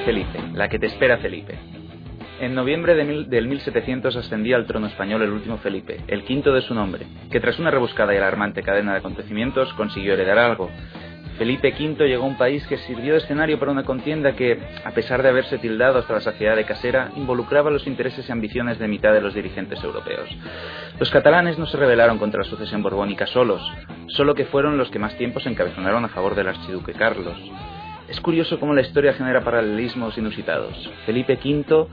Felipe Felipe, la que te espera Felipe. En noviembre de mil- del 1700 ascendía al trono español el último Felipe, el quinto de su nombre, que tras una rebuscada y alarmante cadena de acontecimientos consiguió heredar algo. Felipe V llegó a un país que sirvió de escenario para una contienda que, a pesar de haberse tildado hasta la saciedad de casera, involucraba los intereses y ambiciones de mitad de los dirigentes europeos. Los catalanes no se rebelaron contra la sucesión borbónica solos, solo que fueron los que más tiempo se encabezonaron a favor del archiduque Carlos. Es curioso cómo la historia genera paralelismos inusitados. Felipe V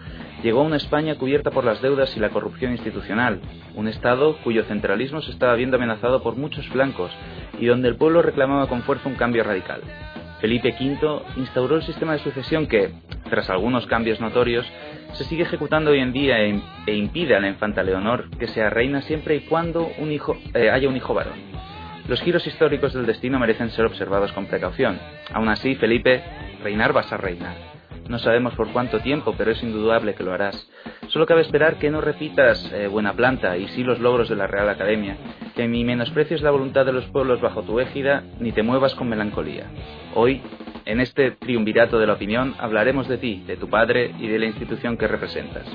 llegó a una España cubierta por las deudas y la corrupción institucional, un Estado cuyo centralismo se estaba viendo amenazado por muchos flancos y donde el pueblo reclamaba con fuerza un cambio radical. Felipe V instauró el sistema de sucesión que, tras algunos cambios notorios, se sigue ejecutando hoy en día e, e impide a la infanta Leonor que sea reina siempre y cuando eh, haya un hijo varón. Los giros históricos del destino merecen ser observados con precaución. Aún así, Felipe, reinar vas a reinar. No sabemos por cuánto tiempo, pero es indudable que lo harás. Solo cabe esperar que no repitas eh, buena planta y sí los logros de la Real Academia, que ni menosprecies la voluntad de los pueblos bajo tu égida, ni te muevas con melancolía. Hoy, en este triunvirato de la opinión, hablaremos de ti, de tu padre y de la institución que representas.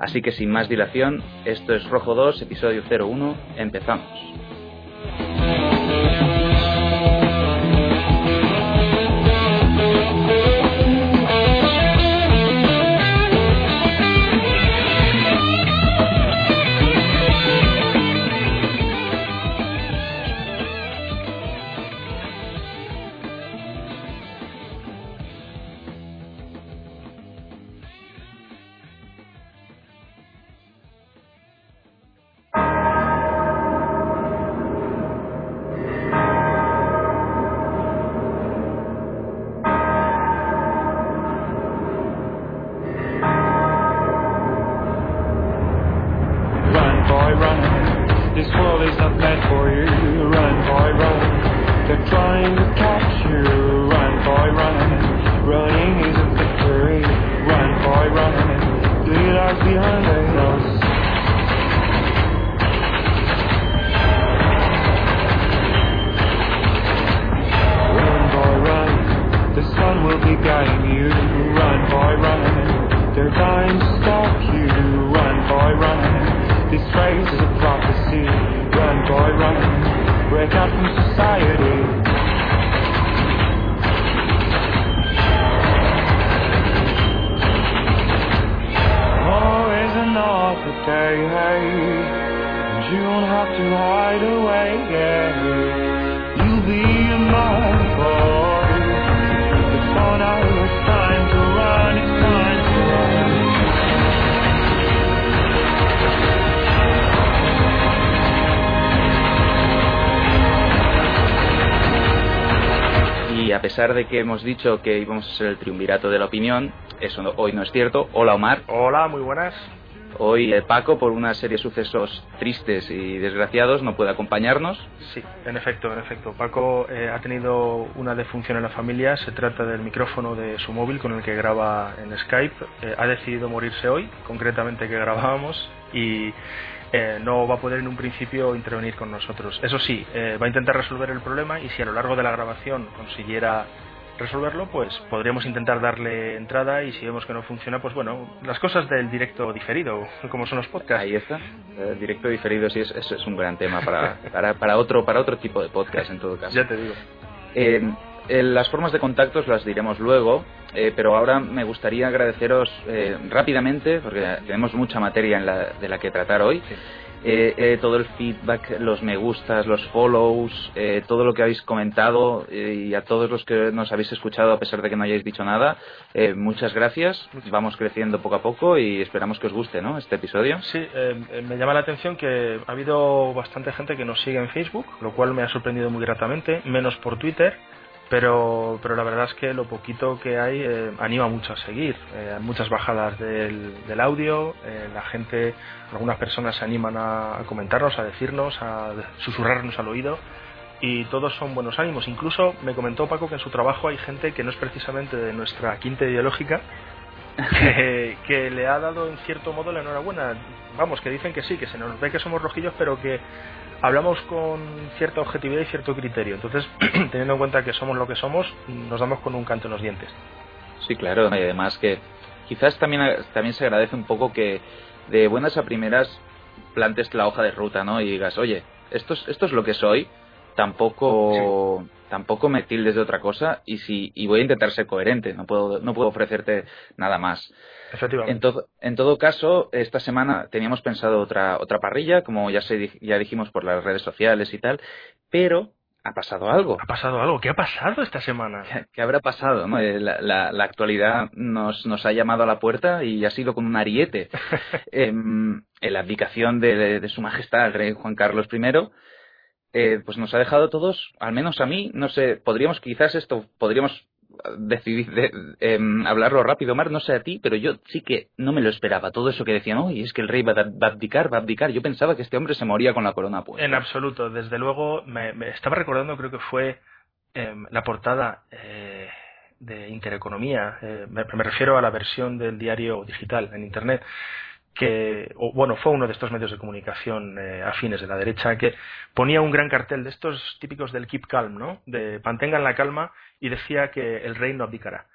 Así que sin más dilación, esto es Rojo 2, episodio 01, empezamos. Day, hey. And you don't have to hide away, yeah. You'll be a my boy. It's for now, it's time to run, it's time to run. Y a pesar de que hemos dicho que íbamos a ser el triunvirato de la opinión, eso no- hoy no es cierto. Hola Omar. Hola, muy buenas. Hoy eh, Paco, por una serie de sucesos tristes y desgraciados, no puede acompañarnos. Sí, en efecto, en efecto. Paco eh, ha tenido una defunción en la familia. Se trata del micrófono de su móvil con el que graba en Skype. Eh, ha decidido morirse hoy, concretamente que grabábamos, y no va a poder en un principio intervenir con nosotros. Eso sí, va a intentar resolver el problema y si a lo largo de la grabación consiguiera resolverlo, pues podríamos intentar darle entrada y si vemos que no funciona, pues bueno, las cosas del directo diferido, como son los podcasts. Ahí está. Eh, directo diferido, sí, es, es, es un gran tema para, para, para, otro, para otro tipo de podcast en todo caso. Ya te digo. Eh, eh, las formas de contacto las diremos luego, eh, pero ahora me gustaría agradeceros eh, rápidamente, porque tenemos mucha materia en la, de la que tratar hoy, eh, eh, todo el feedback, los me gustas, los follows, eh, todo lo que habéis comentado eh, y a todos los que nos habéis escuchado a pesar de que no hayáis dicho nada, eh, muchas gracias. Vamos creciendo poco a poco y esperamos que os guste ¿no? este episodio. Sí, eh, me llama la atención que ha habido bastante gente que nos sigue en Facebook, lo cual me ha sorprendido muy gratamente, menos por Twitter. Pero, pero la verdad es que lo poquito que hay eh, anima mucho a seguir. Eh, hay muchas bajadas del, del audio, eh, la gente, algunas personas se animan a, a comentarnos, a decirnos, a susurrarnos al oído y todos son buenos ánimos. Incluso me comentó Paco que en su trabajo hay gente que no es precisamente de nuestra quinta ideológica, que, que le ha dado en cierto modo la enhorabuena. Vamos, que dicen que sí, que se nos ve que somos rojillos, pero que hablamos con cierta objetividad y cierto criterio. Entonces, teniendo en cuenta que somos lo que somos, nos damos con un canto en los dientes. Sí, claro, y además que quizás también, también se agradece un poco que de buenas a primeras plantes la hoja de ruta, ¿no? Y digas, oye, esto es, esto es lo que soy, tampoco tampoco me tildes de otra cosa y si y voy a intentar ser coherente, no puedo no puedo ofrecerte nada más. Efectivamente. En todo, en todo caso, esta semana teníamos pensado otra otra parrilla, como ya se ya dijimos por las redes sociales y tal, pero ha pasado algo. ¿Ha pasado algo? ¿Qué ha pasado esta semana? ¿Qué- ¿Qué habrá pasado? no? Eh, La, la- la actualidad nos, nos ha llamado a la puerta y ha sido con un ariete. Em, en la abdicación de, de su majestad, el rey Juan Carlos I, eh, pues nos ha dejado todos, al menos a mí, no sé, podríamos quizás esto, podríamos decidir de- em, hablarlo rápido, Mar, no sé a ti, pero yo sí que no me lo esperaba. Todo eso que decían, oh, y es que el rey va a, abdicar, va a abdicar. Yo pensaba que este hombre se moría con la corona puesta. En absoluto, desde luego, me, me estaba recordando, creo que fue em, la portada eh, de Intereconomía, eh, me, me refiero a la versión del diario digital en Internet, que, o, bueno, fue uno de estos medios de comunicación eh, afines de la derecha que ponía un gran cartel de estos típicos del keep calm, ¿no? De mantengan la calma y decía que el rey no abdicará.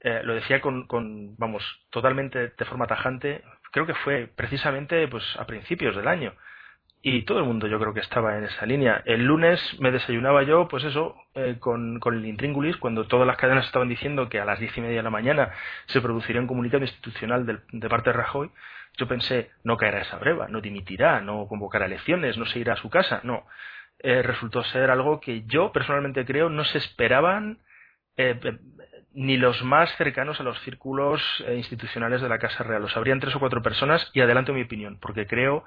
Eh, lo decía con, con, vamos, totalmente de forma tajante. Creo que fue precisamente pues a principios del año y todo el mundo yo creo que estaba en esa línea. El lunes me desayunaba yo, pues eso, eh, con, con el intríngulis, cuando todas las cadenas estaban diciendo que a las diez y media de la mañana se produciría un comunicado institucional de parte de Rajoy. Yo pensé, no caerá esa breva, no dimitirá, no convocará elecciones, no se irá a su casa. No. Eh, resultó ser algo que yo personalmente creo no se esperaban eh, eh, ni los más cercanos a los círculos eh, institucionales de la Casa Real. Lo sabrían tres o cuatro personas y adelanto mi opinión, porque creo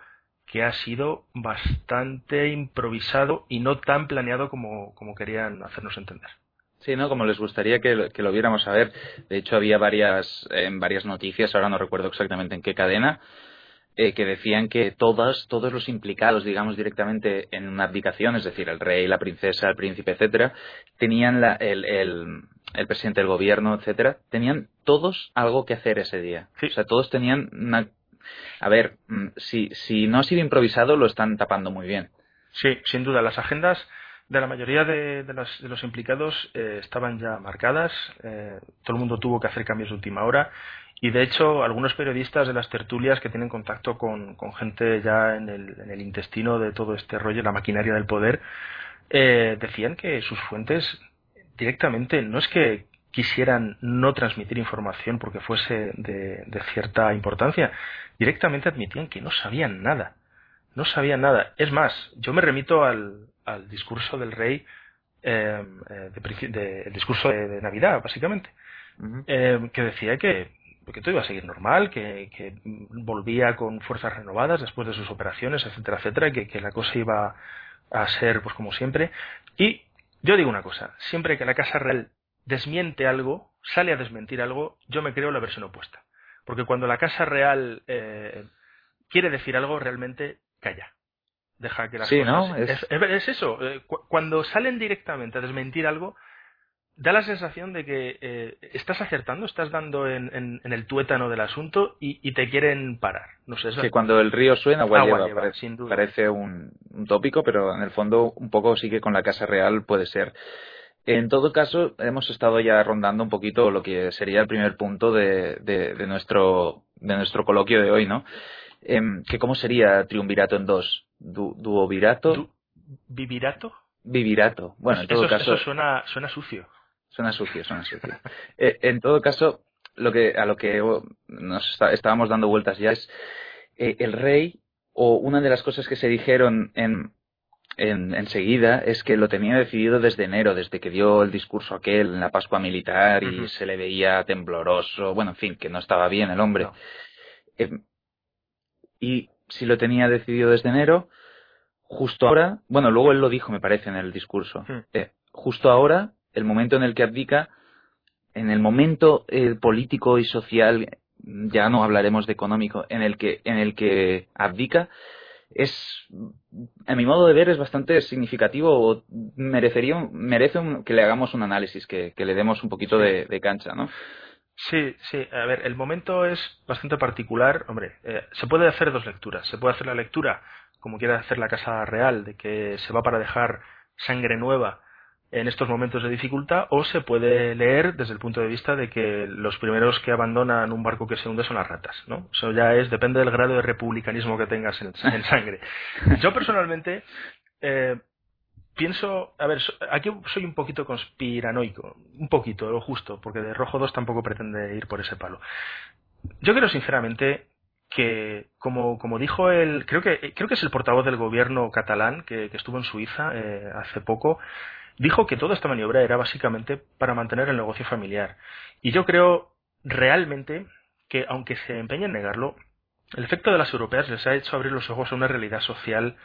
que ha sido bastante improvisado y no tan planeado como, como querían hacernos entender. Sí, ¿no? Como les gustaría que, lo- que lo viéramos a ver. De hecho, había varias, en varias noticias, ahora no recuerdo exactamente en qué cadena, eh, que decían que todas, todos los implicados, digamos, directamente en una abdicación, es decir, el rey, la princesa, el príncipe, etcétera, tenían la, el, el, el presidente del gobierno, etcétera, tenían todos algo que hacer ese día. Sí. O sea, todos tenían una... A ver, mm, si, si no ha sido improvisado, lo están tapando muy bien. Sí, sin duda, las agendas de la mayoría de, los implicados eh, estaban ya marcadas, eh, todo el mundo tuvo que hacer cambios de última hora. Y de hecho algunos periodistas de las tertulias que tienen contacto con, con gente ya en el, en el intestino de todo este rollo, la maquinaria del poder, eh, decían que sus fuentes directamente no es que quisieran no transmitir información porque fuese de, de cierta importancia, directamente admitían que no sabían nada. No sabían nada. Es más, yo me remito al, al discurso del rey, eh, eh, de el discurso de, Navidad, básicamente, eh, que decía que, que todo iba a seguir normal, que, que volvía con fuerzas renovadas después de sus operaciones, etcétera, etcétera, que, que la cosa iba a ser pues como siempre. Y yo digo una cosa, siempre que la Casa Real desmiente algo, sale a desmentir algo, yo me creo la versión opuesta. Porque cuando la Casa Real eh, quiere decir algo, realmente calla. Deja que las Sí, cosas... ¿no? Es, Es- es- es eso. eh, cu- cuando salen directamente a desmentir algo, da la sensación de que eh, estás acertando, estás dando en, en- en el tuétano del asunto y, y te quieren parar. No sé, cuando el río suena, agua, Agua lleva, lleva, parece, sin duda. parece un, un tópico, pero en el fondo un poco sí que con la Casa Real puede ser. En todo caso, hemos estado ya rondando un poquito lo que sería el primer punto de, de, de nuestro, de nuestro coloquio de hoy, ¿no? Em, que cómo sería triunvirato en dos? Du, duovirato, Du- ¿Vivirato? Vivirato. Bueno, en todo eso, caso. eso suena, suena sucio. Suena sucio, suena sucio. Eh, en todo caso, lo que, a lo que nos está- estábamos dando vueltas ya es eh, el rey, o una de las cosas que se dijeron en, en, enseguida es que lo tenía decidido desde enero, desde que dio el discurso aquel en la Pascua Militar y se le veía tembloroso, bueno, en fin, que no estaba bien el hombre. No. Eh, y si lo tenía decidido desde enero, justo ahora, bueno, luego él lo dijo, me parece, en el discurso, eh, justo ahora, el momento en el que abdica, en el momento eh, político y social, ya no hablaremos de económico, en el que, en el que abdica, es, a mi modo de ver, es bastante significativo o merecería, merece un- que le hagamos un análisis, que, que le demos un poquito de, de cancha, ¿no? Sí, sí. A ver, el momento es bastante particular. Hombre, eh, se puede hacer dos lecturas. Se puede hacer la lectura, como quiere hacer la Casa Real, de que se va para dejar sangre nueva en estos momentos de dificultad, o se puede leer desde el punto de vista de que los primeros que abandonan un barco que se hunde son las ratas, ¿no? Eso ya es, depende del grado de republicanismo que tengas en, en sangre. Yo personalmente eh, pienso, a ver, aquí soy un poquito conspiranoico, un poquito, lo justo, porque de Rojo 2 tampoco pretende ir por ese palo. Yo creo sinceramente que, como, como dijo el, creo que, creo que es el portavoz del gobierno catalán que, que estuvo en Suiza eh, hace poco, dijo que toda esta maniobra era básicamente para mantener el negocio familiar. Y yo creo realmente que, aunque se empeñe en negarlo, el efecto de las europeas les ha hecho abrir los ojos a una realidad social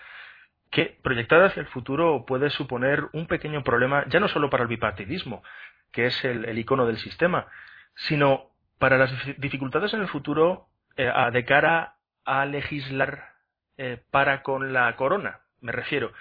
que, proyectada hacia el futuro, puede suponer un pequeño problema, ya no solo para el bipartidismo, que es el, icono del sistema, sino para las dif- dificultades en el futuro eh, a- de cara a legislar eh, para con la corona. Me refiero,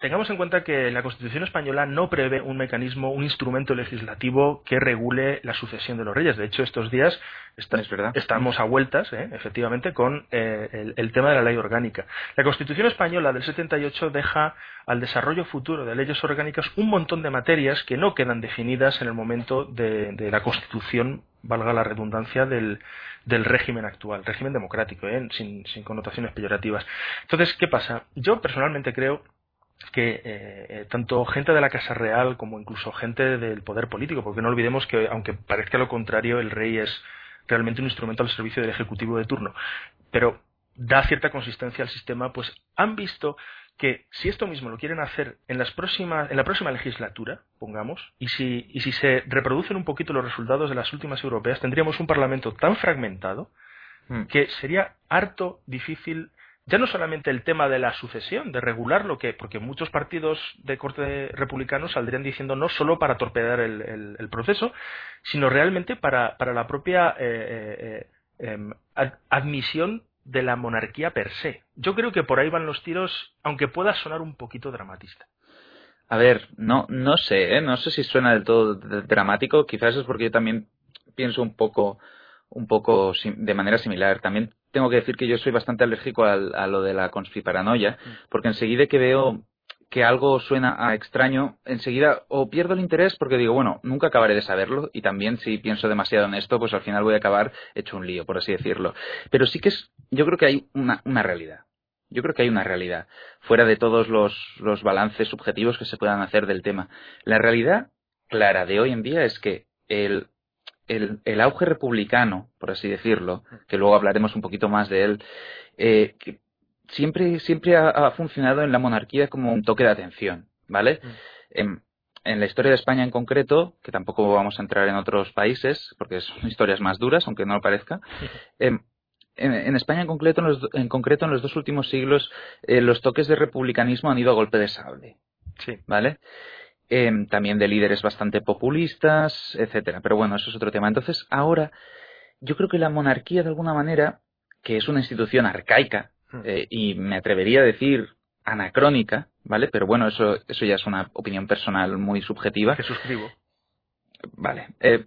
tengamos en cuenta que la Constitución española no prevé un mecanismo, un instrumento legislativo que regule la sucesión de los reyes. De hecho, estos días está- Es verdad. estamos a vueltas, ¿eh? efectivamente, con eh, el, el tema de la ley orgánica. La Constitución española del 78 deja al desarrollo futuro de leyes orgánicas un montón de materias que no quedan definidas en el momento de, de la Constitución, valga la redundancia, del, del régimen actual, régimen democrático, ¿eh? sin, sin connotaciones peyorativas. Entonces, ¿qué pasa? Yo personalmente creo que eh, tanto gente de la Casa Real como incluso gente del poder político, porque no olvidemos que, aunque parezca lo contrario, el rey es realmente un instrumento al servicio del Ejecutivo de turno, pero da cierta consistencia al sistema, pues han visto que si esto mismo lo quieren hacer en, las próximas, en la próxima legislatura, pongamos, y si, y si se reproducen un poquito los resultados de las últimas europeas, tendríamos un Parlamento tan fragmentado Mm. que sería harto difícil ya no solamente el tema de la sucesión, de regular lo que, porque muchos partidos de corte republicano saldrían diciendo no solo para torpedear el, proceso, sino realmente para, para la propia eh, eh, em, ad- admisión de la monarquía per se. Yo creo que por ahí van los tiros, aunque pueda sonar un poquito dramatista. A ver, no, no sé, ¿eh? no sé si suena del todo dramático. Quizás es porque yo también pienso un poco, un poco de manera similar. También tengo que decir que yo soy bastante alérgico al- a lo de la conspiparanoia, porque enseguida que veo que algo suena a extraño, enseguida o pierdo el interés porque digo, bueno, nunca acabaré de saberlo y también si pienso demasiado en esto, pues al final voy a acabar hecho un lío, por así decirlo. Pero sí que es, yo creo que hay una, una realidad. Yo creo que hay una realidad, fuera de todos los, los balances subjetivos que se puedan hacer del tema. La realidad clara de hoy en día es que el, el, el auge republicano, por así decirlo, que luego hablaremos un poquito más de él, eh, que siempre, siempre ha, ha funcionado en la monarquía como un toque de atención, ¿vale? Mm. En, en la historia de España en concreto, que tampoco vamos a entrar en otros países, porque son historias más duras, aunque no lo parezca, em, en, en España en concreto, en, los, en concreto, en los dos últimos siglos, eh, los toques de republicanismo han ido a golpe de sable, Sí. ¿vale? Em, también de líderes bastante populistas, etcétera. Pero bueno, eso es otro tema. Entonces, ahora, yo creo que la monarquía, de alguna manera, que es una institución arcaica, Mm. eh, y me atrevería a decir anacrónica, ¿vale? Pero bueno, eso, eso ya es una opinión personal muy subjetiva. Que suscribo. Vale. Eh,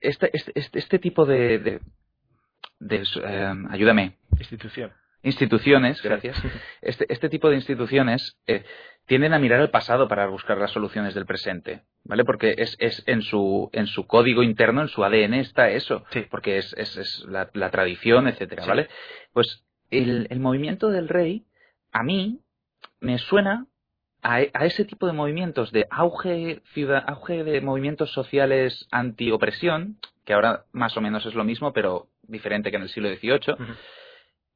este, este, este, este tipo de, de, de, eh, ayúdame, Institución. Instituciones, gracias. Este, este tipo de instituciones eh, tienden a mirar al pasado para buscar las soluciones del presente, ¿vale? Porque es, es en su en su código interno, en su ADN está eso, Sí. porque es, es, es la, la tradición, etcétera, Sí. ¿vale? Pues el, el movimiento del rey a mí me suena a, a ese tipo de movimientos de auge, ciudad, auge de movimientos sociales anti-opresión, que ahora más o menos es lo mismo, pero diferente que en el siglo XVIII.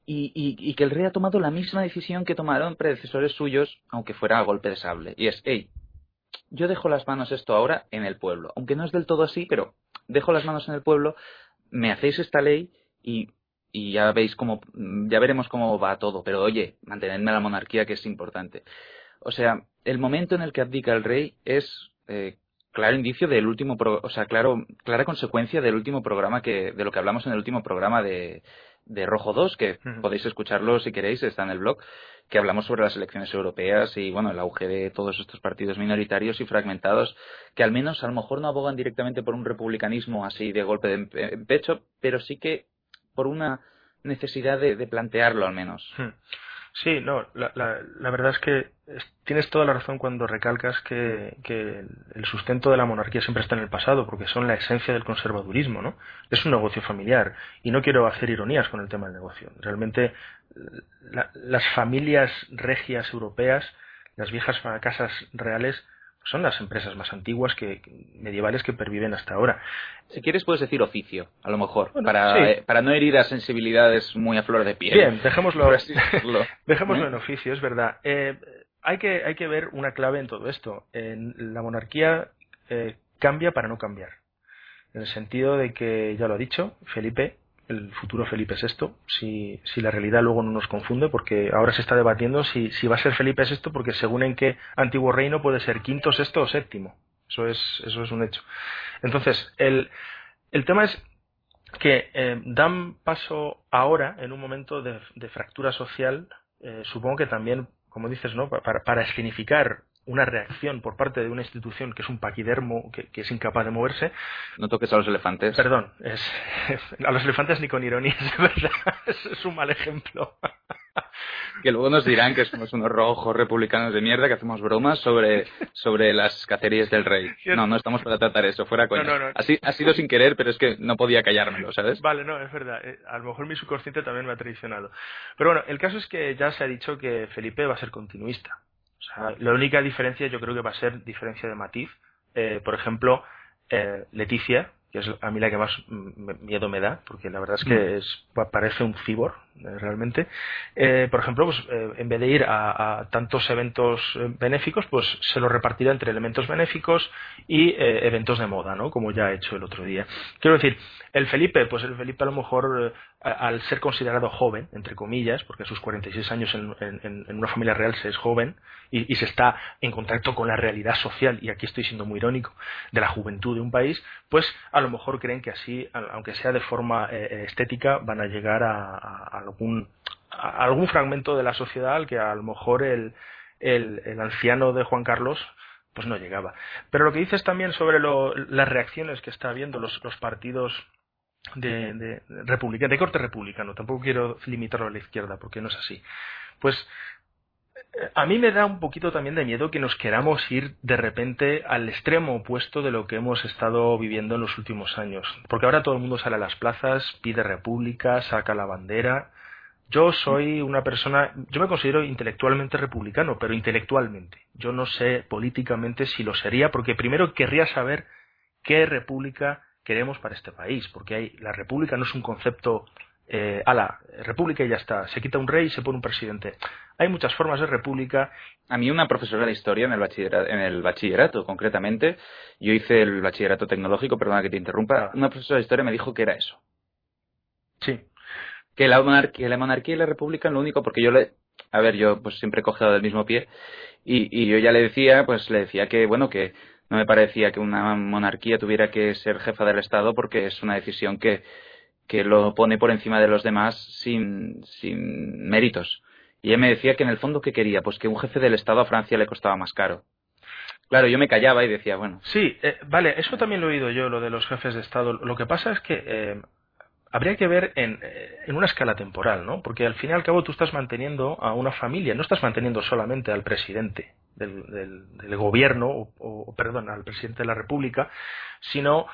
Y, y- y que el rey ha tomado la misma decisión que tomaron predecesores suyos, aunque fuera a golpe de sable. Y es, hey, yo dejo las manos esto ahora en el pueblo. Aunque no es del todo así, pero dejo las manos en el pueblo, me hacéis esta ley y, y ya veis cómo, ya veremos cómo va todo. Pero oye, mantenedme la monarquía que es importante. O sea, el momento en el que abdica el rey es eh, claro indicio del último, pro- o sea, claro, clara consecuencia del último programa que, de lo que hablamos en el último programa de, de Rojo 2, que podéis escucharlo si queréis, está en el blog, que hablamos sobre las elecciones europeas y bueno, el auge de todos estos partidos minoritarios y fragmentados, que al menos a lo mejor no abogan directamente por un republicanismo así de golpe de empe- pecho, pero sí que por una necesidad de, de plantearlo al menos. Sí, no, la, la, la verdad es que es- tienes toda la razón cuando recalcas que, que el- sustento de la monarquía siempre está en el pasado, porque son la esencia del conservadurismo, ¿no? Es un negocio familiar y no quiero hacer ironías con el tema del negocio. Realmente la- las familias regias europeas, las viejas casas reales, son las empresas más antiguas que medievales que perviven hasta ahora. Si quieres puedes decir oficio, a lo mejor, Bueno, para, sí. eh, para no herir a sensibilidades muy a flor de piel. Bien, dejémoslo. Dejémoslo ¿Eh? en oficio, es verdad. Eh, hay, que, hay que ver una clave en todo esto. En la monarquía eh, cambia para no cambiar. En el sentido de que, ya lo ha dicho, Felipe, el futuro Felipe VI, si, si la realidad luego no nos confunde, porque ahora se está debatiendo si, si va a ser Felipe VI, porque según en qué antiguo reino puede ser quinto, sexto o séptimo. Eso es, eso es un hecho. Entonces, el, el tema es que eh, dan paso ahora en un momento de, fractura social, eh, supongo que también, como dices, ¿no? Pa- para, para escenificar una reacción por parte de una institución que es un paquidermo, que, que es incapaz de moverse. No toques a los elefantes. Perdón, es, a los elefantes ni con ironía, es verdad, es, es un mal ejemplo. Que luego nos dirán que somos unos rojos republicanos de mierda que hacemos bromas sobre, sobre las cacerías del rey. No, no estamos para tratar eso, fuera coña. No, no, no. Así, ha sido sin querer, pero es que no podía callármelo, ¿sabes? Vale, no, es verdad. eh, A lo mejor mi subconsciente también me ha traicionado. Pero bueno, el caso es que ya se ha dicho que Felipe va a ser continuista. O sea, la única diferencia yo creo que va a ser diferencia de matiz. Eh, por ejemplo, eh, Leticia, que es a mí la que más mm, miedo me da, porque la verdad es que es, pa- parece un cibor, realmente. Eh, por ejemplo, pues, eh, en vez de ir a, tantos eventos eh, benéficos, pues se lo repartirá entre elementos benéficos y eh, eventos de moda, ¿no? Como ya ha hecho el otro día. Quiero decir, el Felipe, pues el Felipe a lo mejor, eh, al ser considerado joven, entre comillas, porque a sus 46 años en, en- en una familia real se es joven y, se está en contacto con la realidad social, y aquí estoy siendo muy irónico, de la juventud de un país, pues a lo mejor creen que así, aunque sea de forma eh, eh, estética, van a llegar a algún, algún fragmento de la sociedad al que a lo mejor el, el, el anciano de Juan Carlos pues no llegaba. Pero lo que dices también sobre lo- las reacciones que está habiendo los, los partidos de, de, de corte republicano, tampoco quiero limitarlo a la izquierda porque no es así. Pues a mí me da un poquito también de miedo que nos queramos ir de repente al extremo opuesto de lo que hemos estado viviendo en los últimos años. Porque ahora todo el mundo sale a las plazas, pide república, saca la bandera. Yo soy una persona, yo me considero intelectualmente republicano, pero intelectualmente. Yo no sé políticamente si lo sería, porque primero querría saber qué república queremos para este país, porque hay, la república no es un concepto eh, ala, república y ya está, se quita un rey y se pone un presidente. Hay muchas formas de república. A mí una profesora de historia en el bachillerato, en el bachillerato concretamente, yo hice el bachillerato tecnológico, perdona que te interrumpa, una profesora de historia me dijo que era eso. Sí. Que la, monarquía, la monarquía y la república lo único, porque yo le, a ver, yo pues siempre he cogido del mismo pie, y, y yo ya le decía, pues le decía que, bueno, que no me parecía que una monarquía tuviera que ser jefa del Estado porque es una decisión que, que lo pone por encima de los demás sin, sin méritos. Y ella me decía que en el fondo, ¿qué quería? Pues que un jefe del Estado a Francia le costaba más caro. Claro, yo me callaba y decía, bueno, Sí, eh, vale, eso también lo he oído yo, lo de los jefes de Estado. Lo que pasa es que eh, habría que ver en, eh, en una escala temporal, ¿no? Porque al fin y al cabo tú estás manteniendo a una familia, no estás manteniendo solamente al presidente del, del- del gobierno, o, o, perdón, al presidente de la República, sino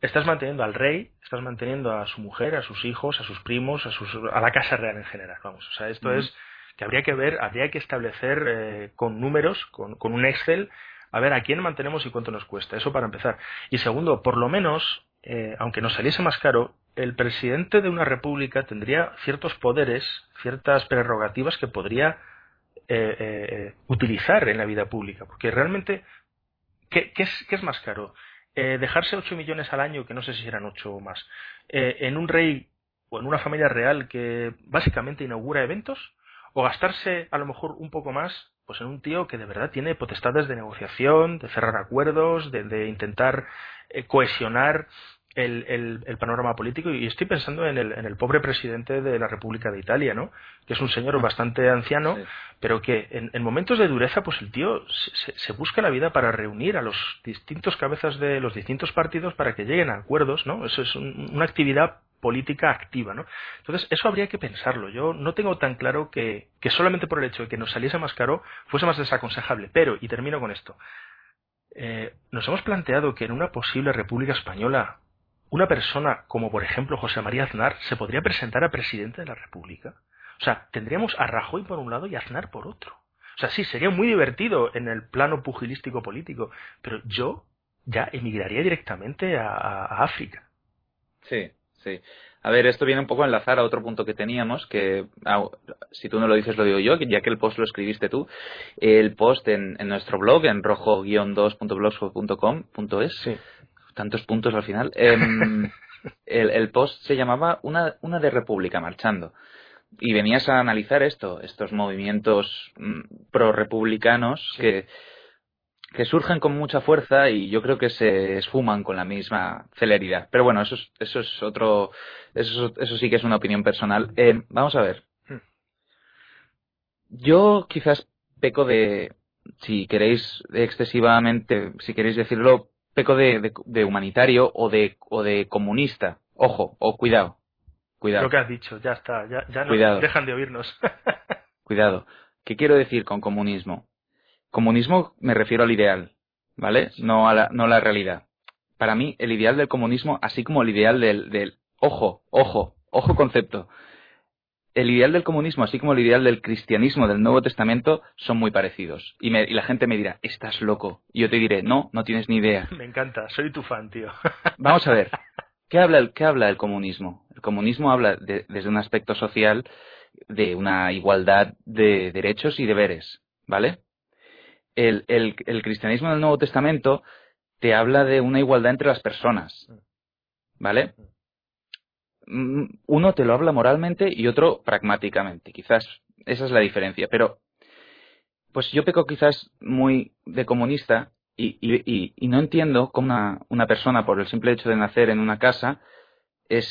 estás manteniendo al rey, estás manteniendo a su mujer, a sus hijos, a sus primos, a, sus, a la casa real en general, vamos. O sea, esto es que habría que ver, habría que establecer eh, con números, con, con un Excel, a ver a quién mantenemos y cuánto nos cuesta. Eso para empezar. Y segundo, por lo menos, eh, aunque nos saliese más caro, el presidente de una república tendría ciertos poderes, ciertas prerrogativas que podría eh, eh, utilizar en la vida pública. Porque realmente, ¿qué, qué, es, qué es, más caro? Eh, ¿Dejarse 8 millones al año, que no sé si eran 8 o más, en un rey o en una familia real que básicamente inaugura eventos? ¿O gastarse a lo mejor un poco más pues en un tío que de verdad tiene potestades de negociación, de cerrar acuerdos, de, de intentar eh, cohesionar el, el, el, panorama político y estoy pensando en el, en el, pobre presidente de la República de Italia, ¿no? Que es un señor ah. bastante anciano, sí. pero que en, en, momentos de dureza, pues el tío se, se, busca la vida para reunir a los distintos cabezas de los distintos partidos para que lleguen a acuerdos, ¿no? Eso es un, una actividad política activa, ¿no? Entonces, eso habría que pensarlo. Yo no tengo tan claro que, que solamente por el hecho de que nos saliese más caro fuese más desaconsejable. Pero, y termino con esto, eh, nos hemos planteado que en una posible República Española una persona como por ejemplo José María Aznar se podría presentar a presidente de la República. O sea, tendríamos a Rajoy por un lado y a Aznar por otro. O sea, sí, sería muy divertido en el plano pugilístico político, pero yo ya emigraría directamente a, África. Sí, Sí. A ver, esto viene un poco a enlazar a otro punto que teníamos, que ah, si tú no lo dices lo digo yo, ya que el post lo escribiste tú. El post en, en nuestro blog, en rojo-2.blogspot.com.es. Sí. Tantos puntos al final. Eh, el, el, post se llamaba una, una de República marchando. Y venías a analizar esto, estos movimientos mm, pro-republicanos sí. que que surgen con mucha fuerza y yo creo que se esfuman con la misma celeridad. Pero bueno, eso es, eso es otro, eso, eso sí que es una opinión personal. Eh, vamos a ver. Yo quizás peco de, si queréis excesivamente, si queréis decirlo, peco de, de, de humanitario o de, o de comunista. Ojo, o cuidado. Cuidado. Lo que has dicho, ya está, ya, ya no cuidado. dejan de oírnos. cuidado. ¿Qué quiero decir con comunismo? Comunismo me refiero al ideal, ¿vale? No a la, no a la realidad. Para mí, el ideal del comunismo, así como el ideal del, del ojo, ojo, ojo concepto. El ideal del comunismo, así como el ideal del cristianismo del Nuevo Testamento, son muy parecidos. Y, me, y la gente me dirá, estás loco. Y yo te diré, no, no tienes ni idea. Me encanta, soy tu fan, tío. Vamos a ver, ¿qué habla el, qué habla el comunismo? El comunismo habla de, desde un aspecto social de una igualdad de derechos y deberes, ¿vale? el, el, el cristianismo del Nuevo Testamento te habla de una igualdad entre las personas. ¿Vale? Uno te lo habla moralmente y otro pragmáticamente. Quizás esa es la diferencia. Pero, pues yo peco quizás muy de comunista y, y, y no entiendo cómo una, persona, por el simple hecho de nacer en una casa, es,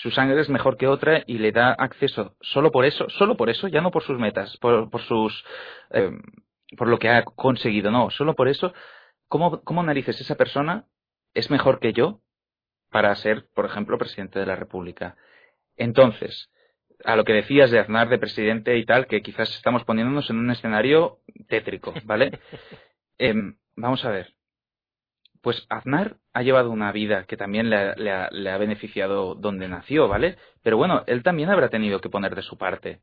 su sangre es mejor que otra y le da acceso solo por eso, solo por eso, ya no por sus metas, por, por sus. Eh, por lo que ha conseguido, no, solo por eso, ¿cómo, cómo narices esa persona es mejor que yo para ser, por ejemplo, presidente de la República? Entonces, a lo que decías de Aznar de presidente y tal, que quizás estamos poniéndonos en un escenario tétrico, ¿vale? eh, vamos a ver. Pues Aznar ha llevado una vida que también le, le, ha, le ha beneficiado donde nació, ¿vale? Pero bueno, él también habrá tenido que poner de su parte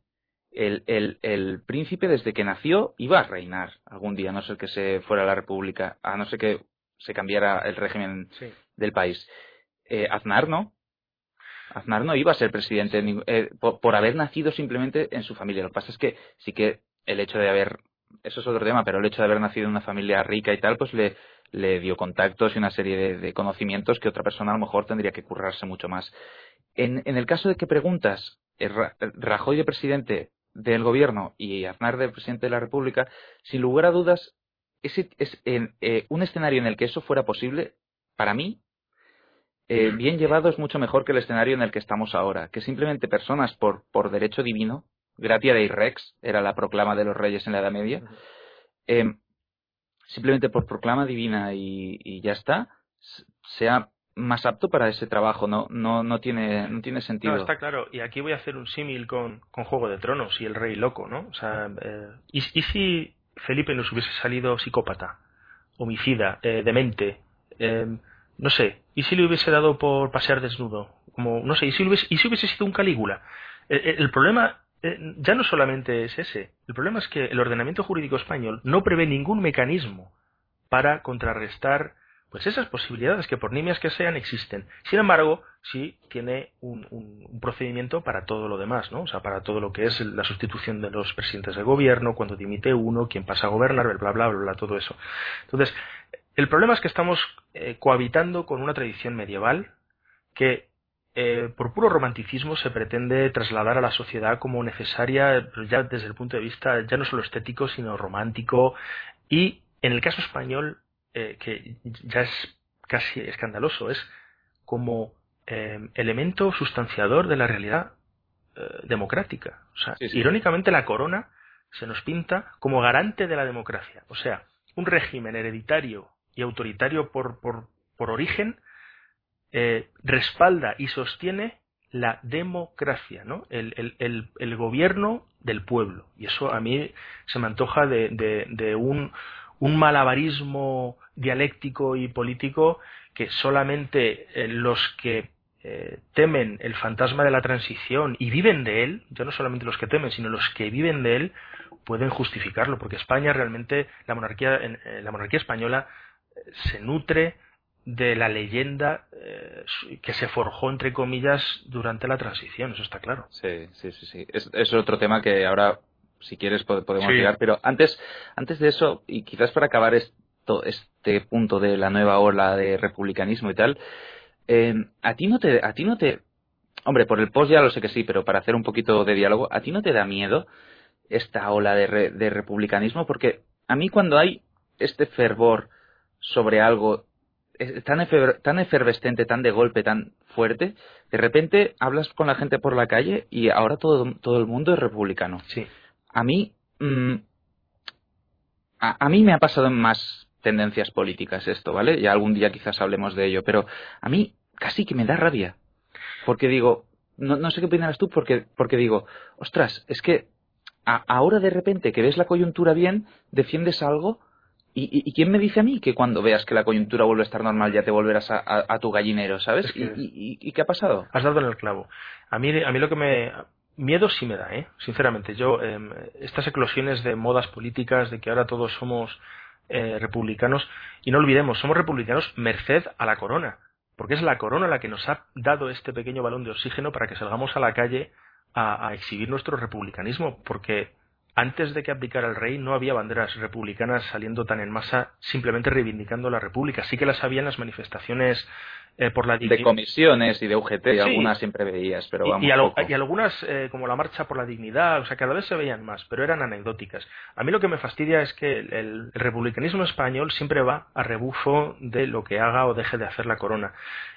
el, el, el, príncipe desde que nació iba a reinar algún día, a no ser que se fuera a la República, a no ser que se cambiara el régimen sí. del país. Eh, Aznar no. Aznar no iba a ser presidente eh, por, por, haber nacido simplemente en su familia. Lo que pasa es que sí que el hecho de haber, eso es otro tema, pero el hecho de haber nacido en una familia rica y tal, pues le, le dio contactos y una serie de, de conocimientos que otra persona a lo mejor tendría que currarse mucho más. En, en el caso de que preguntas, eh, Rajoy de presidente del gobierno y Aznar del presidente de la República, sin lugar a dudas, ese, es en, eh, un escenario en el que eso fuera posible, para mí, eh, bien llevado es mucho mejor que el escenario en el que estamos ahora, que simplemente personas por, por derecho divino, gratia dei rex, era la proclama de los reyes en la Edad Media, eh, simplemente por proclama divina y, y ya está, sea más apto para ese trabajo, no, no, no, tiene, no tiene sentido. No, está claro. Y aquí voy a hacer un símil con, con Juego de Tronos y el Rey Loco, ¿no? O sea, eh, ¿y, ¿y, si Felipe nos hubiese salido psicópata, homicida, eh, demente, eh, no sé, ¿y si le hubiese dado por pasear desnudo? Como, no sé, ¿y si hubiese, y si hubiese sido un Calígula? El, el problema eh, ya no solamente es ese. El problema es que el ordenamiento jurídico español no prevé ningún mecanismo para contrarrestar pues esas posibilidades que por nimias que sean existen. Sin embargo, sí tiene un, un, procedimiento para todo lo demás, ¿no? O sea, para todo lo que es la sustitución de los presidentes de gobierno, cuando dimite uno, quién pasa a gobernar, bla, bla, bla, bla, todo eso. Entonces, el problema es que estamos eh, cohabitando con una tradición medieval que eh, por puro romanticismo se pretende trasladar a la sociedad como necesaria ya desde el punto de vista ya no solo estético sino romántico. Y en el caso español eh, que ya es casi escandaloso es como elemento sustanciador de la realidad democrática. O sea irónicamente la corona se nos pinta como garante de la democracia. O sea un régimen hereditario y autoritario por, por, por origen, eh, respalda y sostiene la democracia, ¿no? El, el, el, gobierno del pueblo. Y eso a mí se me antoja de, de, de un, un, malabarismo dialéctico y político que solamente eh, los que eh, temen el fantasma de la transición y viven de él, ya no solamente los que temen, sino los que viven de él, pueden justificarlo, porque España realmente, la monarquía, la monarquía española se nutre de la leyenda eh, que se forjó, entre comillas, durante la transición, eso está claro. Sí, sí, sí. sí. Es, es otro tema que ahora, si quieres, podemos sí. llegar, pero antes, antes de eso, y quizás para acabar esto, este punto de la nueva ola de republicanismo y tal, eh, a ti no te, a ti no te, hombre, por el post ya lo sé que sí, pero para hacer un poquito de diálogo, ¿a ti no te da miedo esta ola de, re, de republicanismo? Porque a mí cuando hay este fervor sobre algo tan, efer, tan efervescente, tan de golpe, tan fuerte, de repente hablas con la gente por la calle y ahora todo, todo el mundo es republicano. Sí. A mí, mmm, a, a, mí me ha pasado en más tendencias políticas esto, ¿vale? Ya algún día quizás hablemos de ello, pero a mí casi que me da rabia. Porque digo, no, no sé qué opinarás tú, porque, porque digo, ostras, es que a, ahora de repente que ves la coyuntura bien, defiendes algo ¿Y, y, y quién me dice a mí que cuando veas que la coyuntura vuelve a estar normal ya te volverás a, a, a tu gallinero, ¿sabes? Es que ¿Y, ¿Y, qué ha pasado? Has dado en el clavo. A mí, a mí lo que me... Miedo sí me da, ¿eh? Sinceramente. Yo, eh, estas eclosiones de modas políticas, de que ahora todos somos eh, republicanos, y no olvidemos, somos republicanos merced a la corona. Porque es la corona la que nos ha dado este pequeño balón de oxígeno para que salgamos a la calle a, a exhibir nuestro republicanismo. Porque antes de que abdicara el rey no había banderas republicanas saliendo tan en masa simplemente reivindicando la república. Sí que las había en las manifestaciones eh, por la dignidad. De comisiones y de UGT, sí. algunas siempre veías, pero vamos. Y, y, al, y algunas, eh, como la marcha por la dignidad, o sea, cada vez se veían más, pero eran anecdóticas. A mí lo que me fastidia es que el, el republicanismo español siempre va a rebufo de lo que haga o deje de hacer la corona.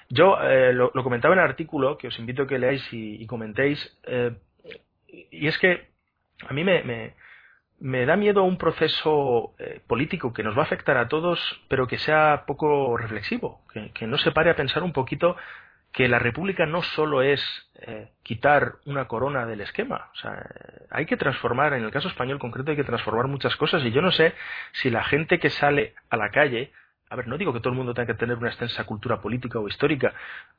Yo eh, lo, lo, comentaba en el artículo, que os invito a que leáis y, y comentéis, eh, y es que a mí me, me, da miedo un proceso eh, político que nos va a afectar a todos, pero que sea poco reflexivo, que, que, no se pare a pensar un poquito que la República no solo es eh, quitar una corona del esquema, o sea, hay que transformar, en el caso español concreto hay que transformar muchas cosas y yo no sé si la gente que sale a la calle a ver, no digo que todo el mundo tenga que tener una extensa cultura política o histórica,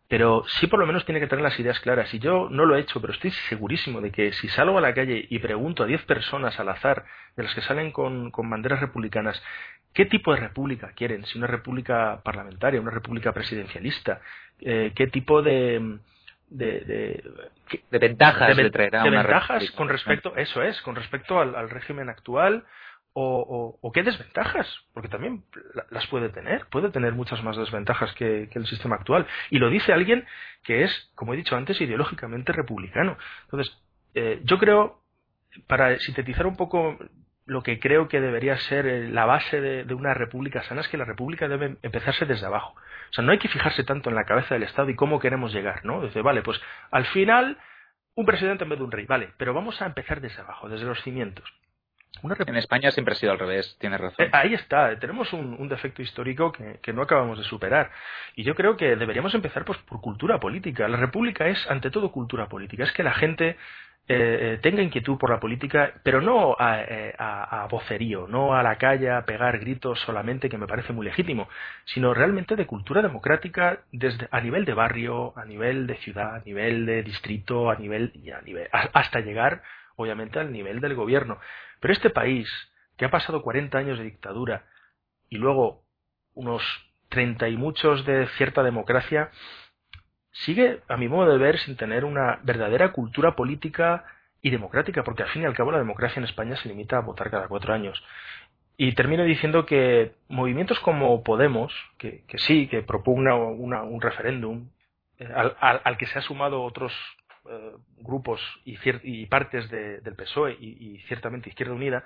pero sí por lo menos tiene que tener las ideas claras. Y yo no lo he hecho, pero estoy segurísimo de que si salgo a la calle y pregunto a 10 personas al azar, de las que salen con, con banderas republicanas, ¿qué tipo de república quieren? Si una república parlamentaria, una república presidencialista, eh, ¿qué tipo de, de, de, de ventajas de, de, ventajas con respecto, eso es, con respecto al, al régimen actual, o, qué desventajas, porque también las puede tener, puede tener muchas más desventajas que, que, el sistema actual. Y lo dice alguien que es, como he dicho antes, ideológicamente republicano. Entonces, eh, yo creo, para sintetizar un poco lo que creo que debería ser eh, la base de, de, una república sana, es que la república debe empezarse desde abajo. O sea, no hay que fijarse tanto en la cabeza del Estado y cómo queremos llegar, ¿no? Dice, vale, pues al final un presidente en vez de un rey, vale, pero vamos a empezar desde abajo, desde los cimientos. En España siempre ha sido al revés, tienes razón. Eh, ahí está, tenemos un, un defecto histórico que, que, no acabamos de superar. Y yo creo que deberíamos empezar pues, por cultura política. La República es, ante todo, cultura política. Es que la gente eh, tenga inquietud por la política, pero no a, eh, a, a, vocerío, no a la calle a pegar gritos solamente, que me parece muy legítimo, sino realmente de cultura democrática desde, a nivel de barrio, a nivel de ciudad, a nivel de distrito, a nivel, y a nivel hasta llegar obviamente, al nivel del gobierno. Pero este país, que ha pasado 40 años de dictadura y luego unos 30 y muchos de cierta democracia, sigue, a mi modo de ver, sin tener una verdadera cultura política y democrática, porque al fin y al cabo la democracia en España se limita a votar cada cuatro años. Y termino diciendo que movimientos como Podemos, que, que sí, que propugna una, un referéndum, eh, al, al, al, que se ha sumado otros eh, grupos y, y partes de, del PSOE y, y, ciertamente Izquierda Unida,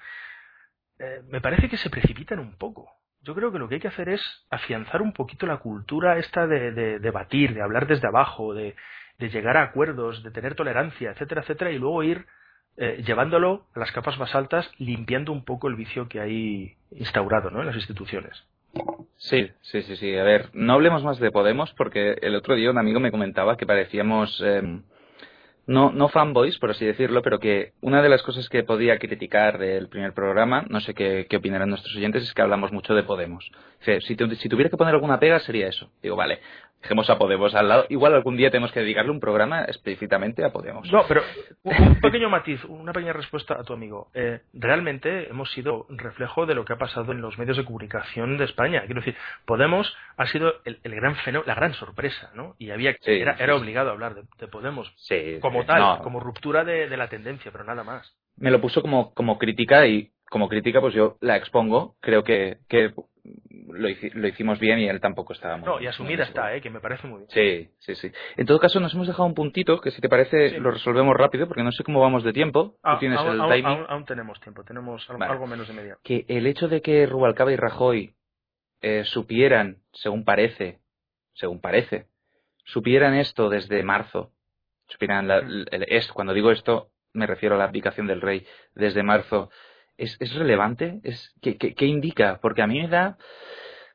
eh, me parece que se precipitan un poco. Yo creo que lo que hay que hacer es afianzar un poquito la cultura esta de, de debatir, de hablar desde abajo, de, de llegar a acuerdos, de tener tolerancia, etcétera, etcétera, y luego ir eh, llevándolo a las capas más altas, limpiando un poco el vicio que hay instaurado ¿no? en las instituciones. Sí, sí, sí, sí. A ver, no hablemos más de Podemos porque el otro día un amigo me comentaba que parecíamos eh, no, no fanboys, por así decirlo, pero que una de las cosas que podía criticar del primer programa, no sé qué, qué opinarán nuestros oyentes, es que hablamos mucho de Podemos. Si, si tuviera que poner alguna pega sería eso. Digo, vale, dejemos a Podemos al lado. Igual algún día tenemos que dedicarle un programa específicamente a Podemos. No, pero un pequeño matiz, una pequeña respuesta a tu amigo. Eh, realmente hemos sido reflejo de lo que ha pasado en los medios de comunicación de España. Quiero decir, Podemos ha sido el, el gran fenómeno, la gran sorpresa, ¿no? Y había sí, era, era obligado a hablar de, de Podemos sí, como tal, no. como ruptura de, de, la tendencia, pero nada más. Me lo puso como, como crítica y como crítica pues yo la expongo. Creo que, que lo, lo, hicimos bien y él tampoco estaba muy No, y asumida está, ¿eh? que me parece muy bien. Sí, sí, sí. En todo caso, nos hemos dejado un puntito que si te parece sí. lo resolvemos rápido porque no sé cómo vamos de tiempo. Ah, Tú tienes aún, el aún, timing. Aún, aún, tenemos tiempo, tenemos algo, vale. algo, menos de media. Que el hecho de que Rubalcaba y Rajoy eh, supieran, según parece, según parece, supieran esto desde marzo, supieran la, el, el, es, cuando digo esto me refiero a la abdicación del rey desde marzo, ¿es, es relevante? ¿Es, ¿qué, qué, qué indica? Porque a mí me da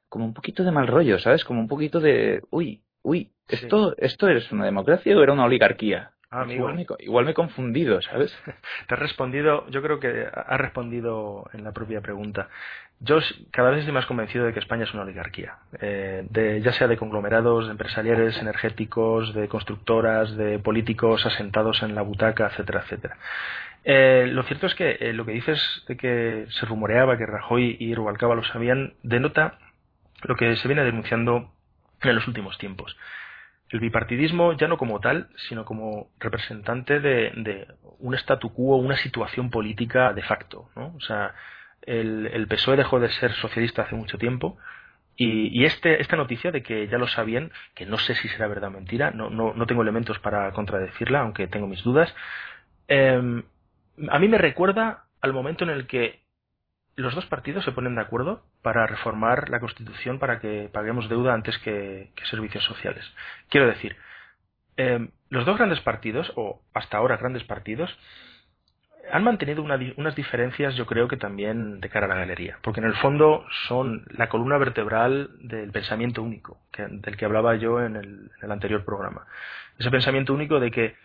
como un poquito de mal rollo, ¿sabes? Como un poquito de, uy, uy, ¿esto, sí. ¿esto es una democracia o era una oligarquía? Ah, igual, me, igual me he confundido, ¿sabes? Te has respondido, yo creo que has respondido en la propia pregunta. Yo cada vez estoy más convencido de que España es una oligarquía, eh, de, ya sea de conglomerados de empresariales, energéticos, de constructoras, de políticos asentados en la butaca, etcétera, etcétera. Eh, lo cierto es que eh, lo que dices de que se rumoreaba que Rajoy y Rubalcaba lo sabían denota lo que se viene denunciando en los últimos tiempos. El bipartidismo ya no como tal, sino como representante de, de un statu quo, una situación política de facto. ¿no? O sea, el, el, PSOE dejó de ser socialista hace mucho tiempo y, y este, esta noticia de que ya lo sabían, que no sé si será verdad o mentira, no, no, no tengo elementos para contradecirla, aunque tengo mis dudas, eh, a mí me recuerda al momento en el que los dos partidos se ponen de acuerdo para reformar la Constitución para que paguemos deuda antes que, servicios sociales. Quiero decir, eh, los dos grandes partidos, o hasta ahora grandes partidos, han mantenido una, unas diferencias, yo creo que también de cara a la galería, porque en el fondo son la columna vertebral del pensamiento único, que, del que hablaba yo en el, anterior programa. Ese pensamiento único de que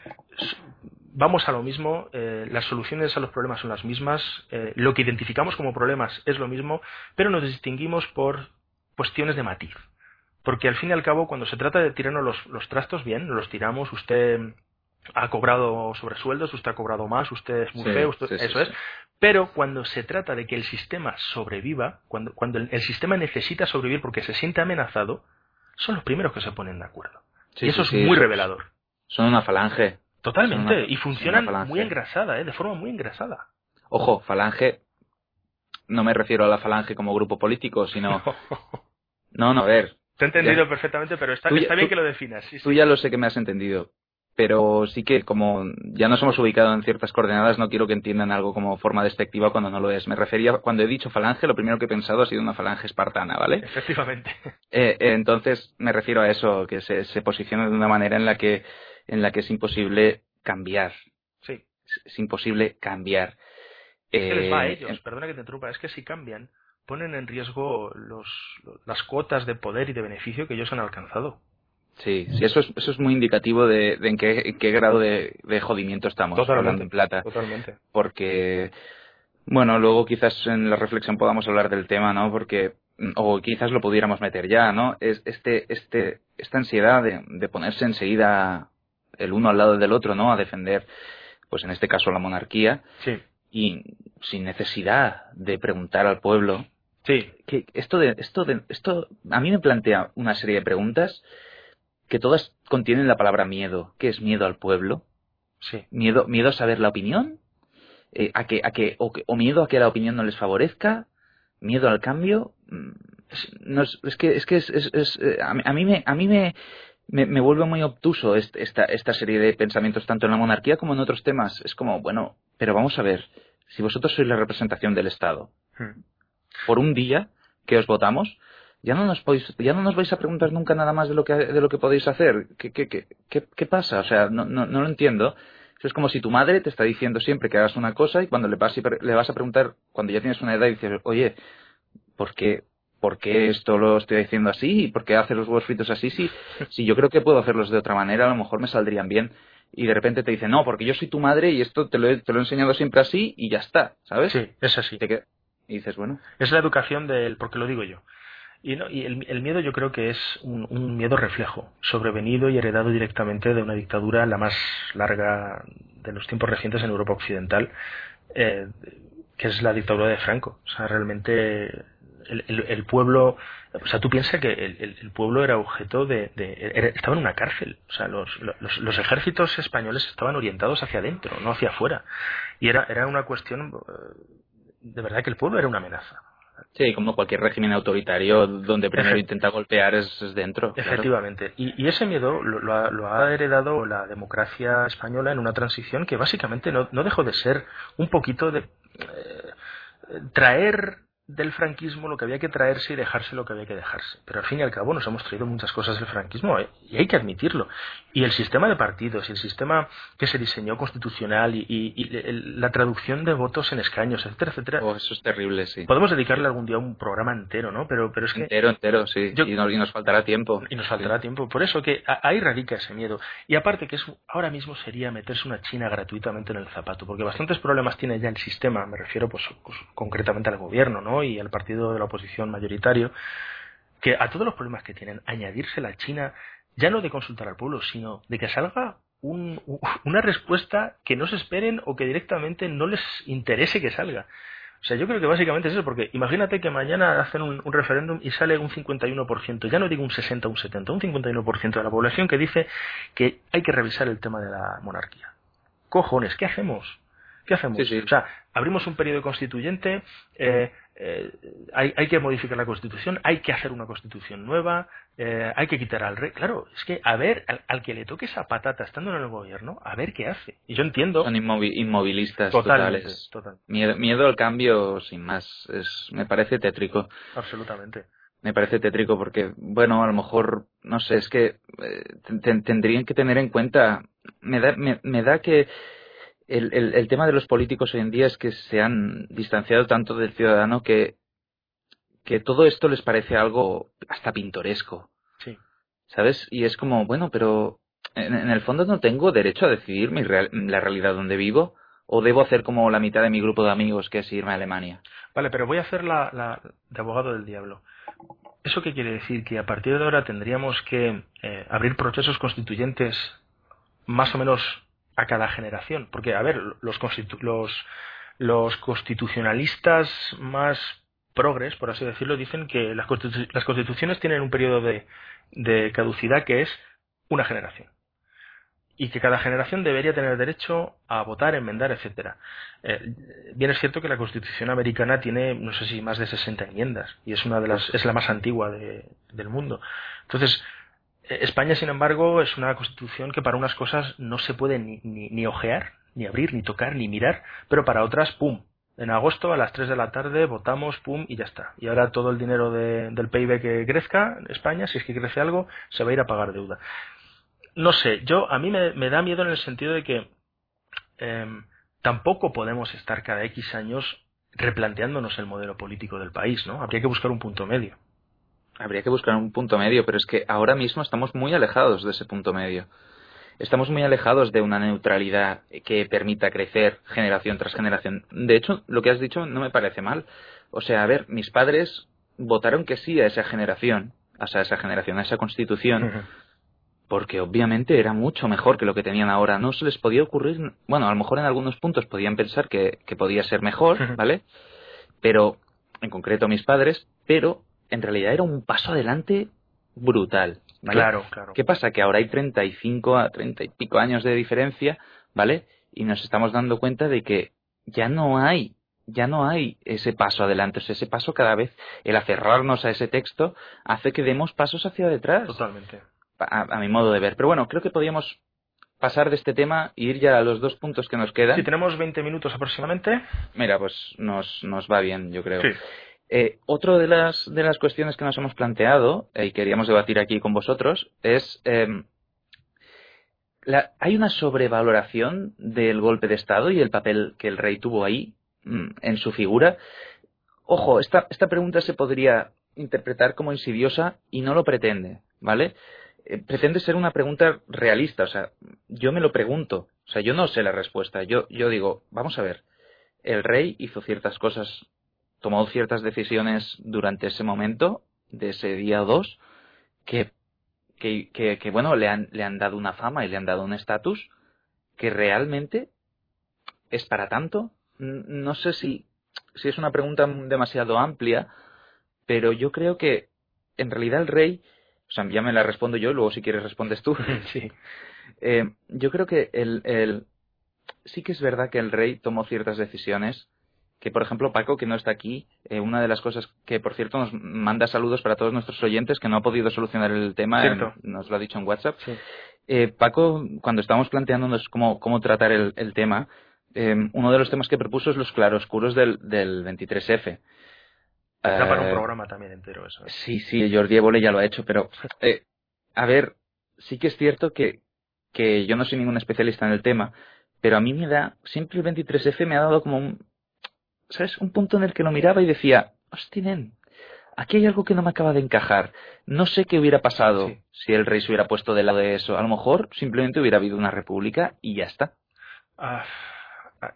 vamos a lo mismo, eh, las soluciones a los problemas son las mismas, eh, lo que identificamos como problemas es lo mismo, pero nos distinguimos por cuestiones de matiz. Porque al fin y al cabo, cuando se trata de tirarnos los, los trastos, bien, los tiramos, usted ha cobrado sobresueldos, usted ha cobrado más, usted es muy sí, feo, usted, sí, eso sí, es. Pero cuando se trata de que el sistema sobreviva, cuando, cuando el, el, sistema necesita sobrevivir porque se siente amenazado, son los primeros que se ponen de acuerdo. y eso es muy revelador. Son una falange. Totalmente, una, y funcionan muy engrasada, ¿eh? de forma muy engrasada. Ojo, falange, no me refiero a la falange como grupo político, sino... no, no, a ver. Te he entendido ya. perfectamente, pero está, está bien tú, que lo definas. Sí, tú sí. ya lo sé que me has entendido, pero sí que como ya nos hemos ubicado en ciertas coordenadas, no quiero que entiendan algo como forma despectiva cuando no lo es. Me refería, cuando he dicho falange, lo primero que he pensado ha sido una falange espartana, ¿vale? Efectivamente. Eh, eh, entonces me refiero a eso, que se, se posiciona de una manera en la que en la que es imposible cambiar. Sí. Es imposible cambiar. Es que les va a ellos, eh, perdona que te interrumpa, es que si cambian, ponen en riesgo los, las cuotas de poder y de beneficio que ellos han alcanzado. Sí, sí, eso es, eso es muy indicativo de, de en, qué, en qué grado de, de jodimiento estamos totalmente, hablando en plata. Totalmente. Porque, bueno, luego quizás en la reflexión podamos hablar del tema, ¿no? Porque, o quizás lo pudiéramos meter ya, ¿no? Es este, este, esta ansiedad de, de ponerse enseguida el uno al lado del otro, ¿no? A defender pues en este caso la monarquía, Sí, y sin necesidad de preguntar al pueblo. sí, Que esto de, esto de, esto a mí me plantea una serie de preguntas que todas contienen la palabra miedo. ¿Qué es miedo al pueblo? sí. miedo miedo a saber la opinión Eh, a que a que o, miedo a que la opinión no les favorezca miedo al cambio Mm, es, no es, es que es que es, es- es, eh, a, mí- a mí me a mí me, me, me vuelve muy obtuso est- esta esta serie de pensamientos tanto en la monarquía como en otros temas. Es como bueno pero vamos a ver si vosotros sois la representación del Estado Hmm. por un día que os votamos ya no nos podéis, ya no nos vais a preguntar nunca nada más de lo que de lo que podéis hacer. Qué qué qué, qué, qué pasa o sea no, no, no lo entiendo. Eso es como si tu madre te está diciendo siempre que hagas una cosa y cuando le vas, le vas a preguntar cuando ya tienes una edad y dices oye ¿por qué ¿Por qué esto lo estoy diciendo así? ¿Y por qué hace los huevos fritos así? Si, si yo creo que puedo hacerlos de otra manera, a lo mejor me saldrían bien. Y de repente te dicen, no, porque yo soy tu madre y esto te lo he, te lo he enseñado siempre así y ya está, ¿sabes? Sí, es así. Y, te qued- y dices, bueno, Es la educación del, porque lo digo yo. Y, no, y el, el miedo yo creo que es un, un miedo reflejo, sobrevenido y heredado directamente de una dictadura la más larga de los tiempos recientes en Europa Occidental, eh, que es la dictadura de Franco. O sea, realmente el, el- el pueblo, o sea, tú piensas que el, pueblo era objeto de, estaba en una cárcel. O sea, los, los, los ejércitos españoles estaban orientados hacia adentro, no hacia afuera. Y era, era una cuestión, eh, de verdad que el pueblo era una amenaza. sí, como cualquier régimen autoritario donde primero intenta golpear es, es dentro. claro. Efectivamente. Y, y ese miedo lo, lo ha, lo ha heredado la democracia española en una transición que básicamente no, no dejó de ser un poquito de eh, traer del franquismo lo que había que traerse y dejarse lo que había que dejarse. Pero al fin y al cabo nos hemos traído muchas cosas del franquismo eh, y hay que admitirlo. Y el sistema de partidos y el sistema que se diseñó constitucional y, y- y el- la traducción de votos en escaños, etcétera, etcétera. Oh, eso es terrible, sí. Podemos dedicarle algún día un programa entero, ¿no? Pero, pero es que Entero, entero, sí. Yo- y, no- y nos faltará tiempo. y nos faltará tiempo. Por eso que a- ahí radica ese miedo. Y aparte que es, ahora mismo sería meterse una china gratuitamente en el zapato, porque bastantes problemas tiene ya el sistema, me refiero pues, pues, concretamente al gobierno ¿no? Y al partido de la oposición mayoritario, que a todos los problemas que tienen, añadirse la china, ya no de consultar al pueblo, sino de que salga un- una respuesta que no se esperen o que directamente no les interese que salga. O sea, yo creo que básicamente es eso, porque imagínate que mañana hacen un, un referéndum y sale un 51%, ya no digo un 60 o un 70, un 51% de la población que dice que hay que revisar el tema de la monarquía. Cojones, ¿qué hacemos? ¿Qué hacemos? Sí, sí. O sea, abrimos un periodo constituyente, eh, eh, hay, hay que modificar la constitución, hay que hacer una constitución nueva, eh, hay que quitar al rey. Claro, es que a ver, al, al que le toque esa patata estando en el gobierno, a ver qué hace. Y yo entiendo Son inmovi- inmovilistas totales. total, Miedo, miedo al cambio, sin más. Es, me parece tétrico. absolutamente. Me parece tétrico porque, bueno, a lo mejor, no sé, es que eh, ten- tendrían que tener en cuenta, me da, me, me da que el, el, el tema de los políticos hoy en día es que se han distanciado tanto del ciudadano que, que todo esto les parece algo hasta pintoresco, Sí. ¿sabes? Y es como, bueno, pero en, en el fondo no tengo derecho a decidir mi real- la realidad donde vivo o debo hacer como la mitad de mi grupo de amigos que es irme a Alemania. Vale, pero voy a hacer la, la de abogado del diablo. ¿Eso qué quiere decir? Que a partir de ahora tendríamos que eh, abrir procesos constituyentes más o menos a cada generación. Porque, a ver, los, constitu- los, constitucionalistas más progres, por así decirlo, dicen que las, las constituciones tienen un periodo de, de caducidad que es una generación. Y que cada generación debería tener derecho a votar, enmendar, etcétera. Eh, bien es cierto que la Constitución americana tiene, no sé si más de 60 enmiendas, y es una de las, es la más antigua de- del mundo. Entonces, España, sin embargo, es una constitución que para unas cosas no se puede ni, ni, ni ojear, ni abrir, ni tocar, ni mirar, pero para otras, ¡pum! En agosto a las 3 de la tarde votamos, pum, y ya está. Y ahora todo el dinero de- del PIB que crezca España, si es que crece algo, se va a ir a pagar deuda. No sé, yo a mí me, me da miedo en el sentido de que em, tampoco podemos estar cada X años replanteándonos el modelo político del país, ¿no? Habría que buscar un punto medio. Habría que buscar un punto medio, pero es que ahora mismo estamos muy alejados de ese punto medio. Estamos muy alejados de una neutralidad que permita crecer generación tras generación. De hecho, lo que has dicho no me parece mal. O sea, a ver, mis padres votaron que sí a esa generación, o sea, a esa generación, a esa constitución, porque obviamente era mucho mejor que lo que tenían ahora. No se les podía ocurrir, bueno, a lo mejor en algunos puntos podían pensar que, que podía ser mejor, ¿vale? Pero, en concreto mis padres, pero en realidad era un paso adelante brutal. ¿vale? Claro, claro. ¿Qué pasa? Que ahora hay 35 a 30 y pico años de diferencia, ¿vale? Y nos estamos dando cuenta de que ya no hay, ya no hay ese paso adelante. O sea, ese paso cada vez, el aferrarnos a ese texto, hace que demos pasos hacia detrás. Totalmente. A, a mi modo de ver. Pero bueno, creo que podríamos pasar de este tema e ir ya a los dos puntos que nos quedan. Sí, tenemos 20 minutos aproximadamente. Mira, pues nos, nos va bien, yo creo. Sí. Eh, otra de las, de las cuestiones que nos hemos planteado eh, y queríamos debatir aquí con vosotros es eh, la, hay una sobrevaloración del golpe de Estado y el papel que el rey tuvo ahí mm, en su figura. Ojo, esta, esta pregunta se podría interpretar como insidiosa y no lo pretende, ¿vale? Eh, pretende ser una pregunta realista, o sea, yo me lo pregunto, o sea, yo no sé la respuesta, yo, yo digo, vamos a ver, el rey hizo ciertas cosas, tomó ciertas decisiones durante ese momento, de ese día 2, que, que, que, que, bueno, le han, le han dado una fama y le han dado un estatus que realmente es para tanto. No sé si, si es una pregunta demasiado amplia, pero yo creo que en realidad el rey, o sea, ya me la respondo yo, luego si quieres respondes tú. Sí. Eh, yo creo que el, el- sí que es verdad que el rey tomó ciertas decisiones que, por ejemplo, Paco, que no está aquí, eh, una de las cosas que, por cierto, nos manda saludos para todos nuestros oyentes que no ha podido solucionar el tema, eh, nos lo ha dicho en WhatsApp. Sí. Eh, Paco, cuando estábamos planteándonos cómo, cómo tratar el, el tema, eh, uno de los temas que propuso es los claroscuros del, del 23F. Da para un Eh, programa también entero eso. Sí, sí, Jordi Évole ya lo ha hecho, pero a ver, sí que es cierto que, que yo no soy ningún especialista en el tema, pero a mí me da, siempre el 23F me ha dado como un, ¿sabes? Un punto en el que lo miraba y decía, hostia, nen, aquí hay algo que no me acaba de encajar. No sé qué hubiera pasado Sí. si el rey se hubiera puesto del lado de eso. A lo mejor simplemente hubiera habido una república y ya está. Ah,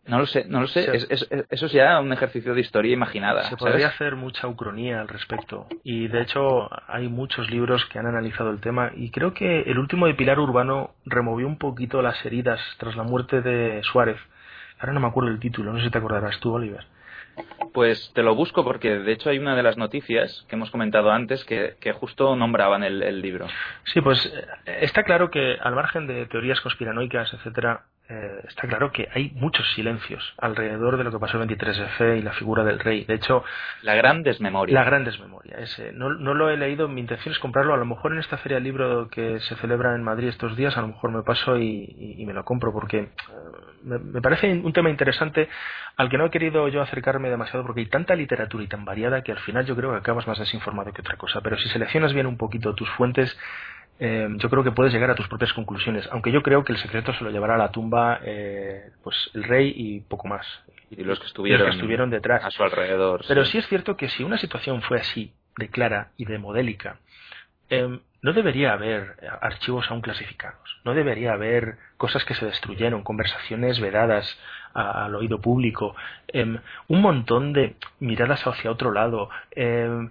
No lo sé, no lo sé. Se- Es- es- es- eso es ya un ejercicio de historia imaginada. Se ¿sabes? podría hacer mucha ucronía al respecto y de hecho hay muchos libros que han analizado el tema y creo que el último de Pilar Urbano removió un poquito las heridas tras la muerte de Suárez. Ahora no me acuerdo el título, no sé si te acordarás tú, Oliver. Pues te lo busco porque de hecho hay una de las noticias que hemos comentado antes que, justo nombraban el, el libro. Sí, pues eh, está claro que al margen de teorías conspiranoicas, etcétera, eh, está claro que hay muchos silencios alrededor de lo que pasó el 23F y la figura del rey. De hecho, La gran desmemoria. La gran desmemoria. Ese. No, no lo he leído, mi intención es comprarlo. A lo mejor en esta feria del libro que se celebra en Madrid estos días, a lo mejor me paso y, y- y me lo compro porque eh, me, me parece un tema interesante al que no he querido yo acercarme demasiado porque hay tanta literatura y tan variada que al final yo creo que acabas más desinformado que otra cosa. Pero si seleccionas bien un poquito tus fuentes, eh, yo creo que puedes llegar a tus propias conclusiones. Aunque yo creo que el secreto se lo llevará a la tumba eh, pues el rey y poco más. y los que estuvieron, Los que estuvieron detrás. a su alrededor. Pero sí es cierto que si una situación fue así, de clara y de modélica, em, no debería haber eh, archivos aún clasificados, no debería haber cosas que se destruyeron, conversaciones vedadas a- al oído público, em, un montón de miradas hacia otro lado, em, eh,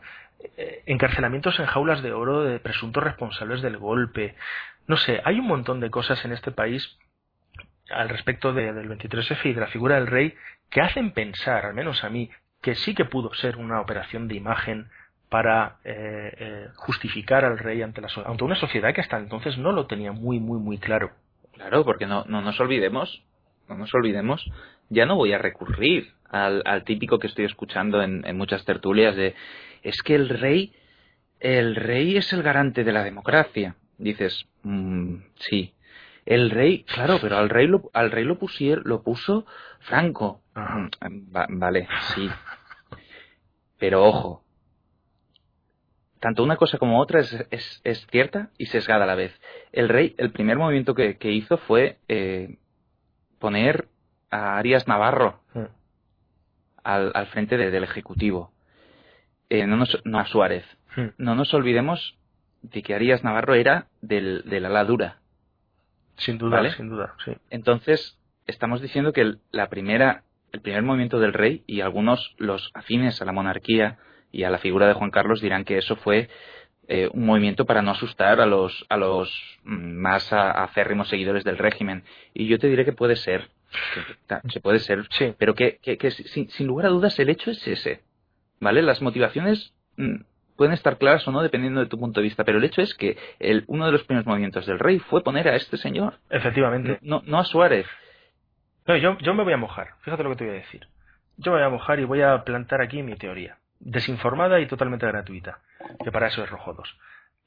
encarcelamientos en jaulas de oro de presuntos responsables del golpe. No sé, hay un montón de cosas en este país al respecto de- del 23F y de la figura del rey que hacen pensar, al menos a mí, que sí que pudo ser una operación de imagen para eh, eh, justificar al rey ante, la, ante una sociedad que hasta entonces no lo tenía muy, muy, muy claro. Claro, porque no, no nos olvidemos, no nos olvidemos, ya no voy a recurrir al, al típico que estoy escuchando en, en muchas tertulias de es que el rey, el rey es el garante de la democracia. Dices, "Mm, sí. El rey, claro, pero al rey lo, al rey lo, pusier, lo puso Franco. Mm, va- vale, sí. Pero ojo, tanto una cosa como otra es, es, es cierta y sesgada a la vez. El rey, el primer movimiento que, que hizo fue eh, poner a Arias Navarro Mm. al, al frente de- del Ejecutivo, Eh, no, nos- no a Suárez. Mm. No nos olvidemos de que Arias Navarro era del, del ala dura. Sin duda, ¿Vale? sin duda, sí. Entonces, estamos diciendo que el, la primera, el primer movimiento del rey y algunos, los afines a la monarquía y a la figura de Juan Carlos, dirán que eso fue eh, un movimiento para no asustar a los, a los mm, más a- acérrimos seguidores del régimen. Y yo te diré que puede ser. que- Se puede ser. Sí. Pero que, que, que sin, sin lugar a dudas el hecho es ese. ¿Vale? Las motivaciones mm, pueden estar claras o no dependiendo de tu punto de vista, pero el hecho es que el, uno de los primeros movimientos del rey fue poner a este señor, Efectivamente. no, no a Suárez. No, yo, yo me voy a mojar. Fíjate lo que te voy a decir. Yo me voy a mojar y voy a plantar aquí mi teoría. Desinformada y totalmente gratuita. Que para eso es Rojo 2.